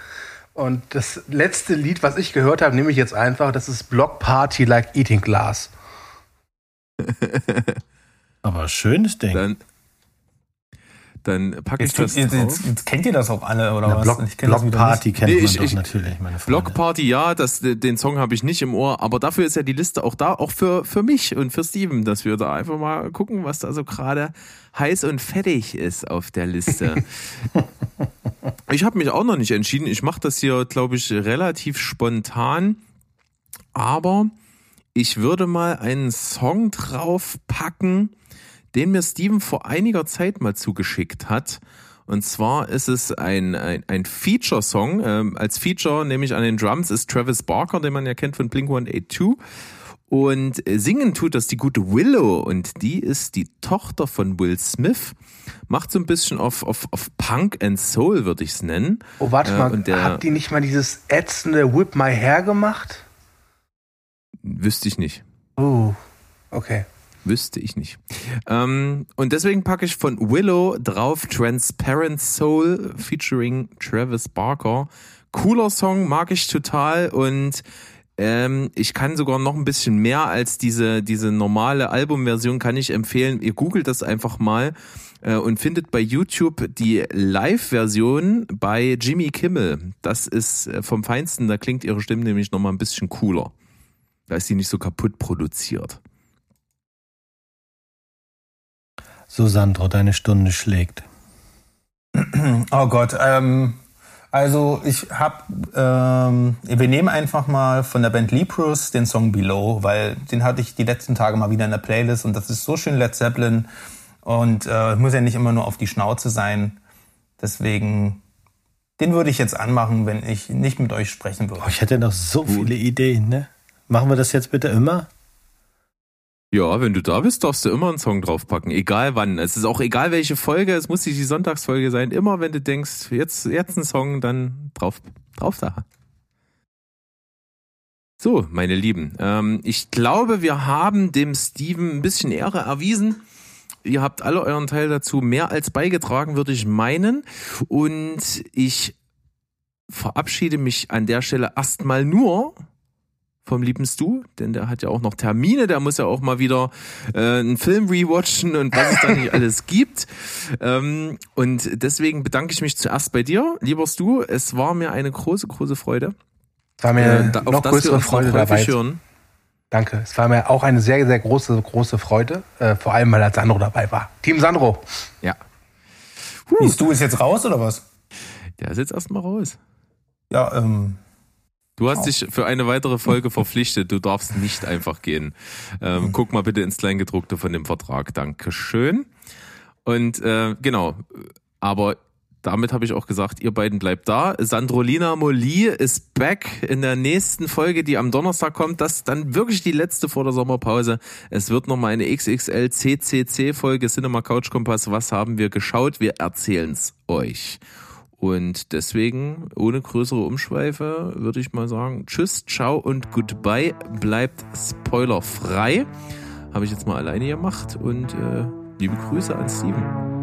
Und das letzte Lied, was ich gehört habe, nehme ich jetzt einfach, das ist Block Party Like Eating Glass. Aber schönes Ding. Dann, dann packe ich das jetzt, drauf. jetzt, jetzt kennt ihr das auch alle, oder Na, was? Block, Ich kenn Block Party nicht. kennt Nee, man ich- doch ich- natürlich, meine Freunde. Blockparty, ja, das, den Song habe ich nicht im Ohr, aber dafür ist ja die Liste auch da, auch für, für mich und für Steven, dass wir da einfach mal gucken, was da so gerade heiß und fettig ist auf der Liste. ich habe mich auch noch nicht entschieden. Ich mache das hier, glaube ich, relativ spontan, aber ich würde mal einen Song draufpacken, den mir Steven vor einiger Zeit mal zugeschickt hat. Und zwar ist es ein, ein, ein Feature-Song. Ähm, als Feature, nämlich an den Drums, ist Travis Barker, den man ja kennt von Blink 182. Und äh, singen tut das die gute Willow. Und die ist die Tochter von Will Smith. Macht so ein bisschen auf, auf, auf Punk and Soul, würde ich es nennen. Oh, warte Äh, mal, und der- hat die nicht mal dieses ätzende Whip My Hair gemacht? Wüsste ich nicht. Oh, okay. Wüsste ich nicht. Ähm, und deswegen packe ich von Willow drauf Transparent Soul featuring Travis Barker. Cooler Song, mag ich total und ähm, ich kann sogar noch ein bisschen mehr als diese, diese normale Albumversion kann ich empfehlen. Ihr googelt das einfach mal äh, und findet bei YouTube die Live-Version bei Jimmy Kimmel. Das ist äh, vom Feinsten, da klingt ihre Stimme nämlich nochmal ein bisschen cooler. Da ist sie nicht so kaputt produziert. So, Sandro, deine Stunde schlägt. Oh Gott, ähm, also ich hab, ähm, wir nehmen einfach mal von der Band Leprous den Song Below, weil den hatte ich die letzten Tage mal wieder in der Playlist und das ist so schön Led Zeppelin und äh, muss ja nicht immer nur auf die Schnauze sein. Deswegen, den würde ich jetzt anmachen, wenn ich nicht mit euch sprechen würde. Oh, ich hätte noch so viele Ideen, ne? Machen wir das jetzt bitte immer? Ja, wenn du da bist, darfst du immer einen Song draufpacken, egal wann. Es ist auch egal welche Folge, es muss nicht die Sonntagsfolge sein. Immer wenn du denkst, jetzt, jetzt ein Song, dann drauf, drauf da. So, meine Lieben, ähm, ich glaube, wir haben dem Steven ein bisschen Ehre erwiesen. Ihr habt alle euren Teil dazu mehr als beigetragen, würde ich meinen. Und ich verabschiede mich an der Stelle erstmal nur vom lieben Stu, denn der hat ja auch noch Termine, der muss ja auch mal wieder äh, einen Film rewatchen und was es da nicht alles gibt. Ähm, und deswegen bedanke ich mich zuerst bei dir, lieber Stu. Es war mir eine große, große Freude. Es war mir äh, da- noch größere noch Freude häufig dabei. hören. Danke. Es war mir auch eine sehr, sehr große, große Freude. Äh, vor allem, weil da Sandro dabei war. Team Sandro. Ja, Wie, du ist jetzt raus oder was? der ist jetzt erstmal raus. Ja, ähm, Du hast dich für eine weitere Folge verpflichtet. Du darfst nicht einfach gehen. Ähm, guck mal bitte ins Kleingedruckte von dem Vertrag. Dankeschön. Und äh, genau, aber damit habe ich auch gesagt, ihr beiden bleibt da. Sandrolina Molly ist back in der nächsten Folge, die am Donnerstag kommt. Das ist dann wirklich die letzte vor der Sommerpause. Es wird nochmal eine XXL CCC Folge Cinema Couch Kompass. Was haben wir geschaut? Wir erzählen's euch. Und deswegen, ohne größere Umschweife, würde ich mal sagen, tschüss, ciao und goodbye. Bleibt spoilerfrei. Habe ich jetzt mal alleine gemacht und äh, liebe Grüße an Steven.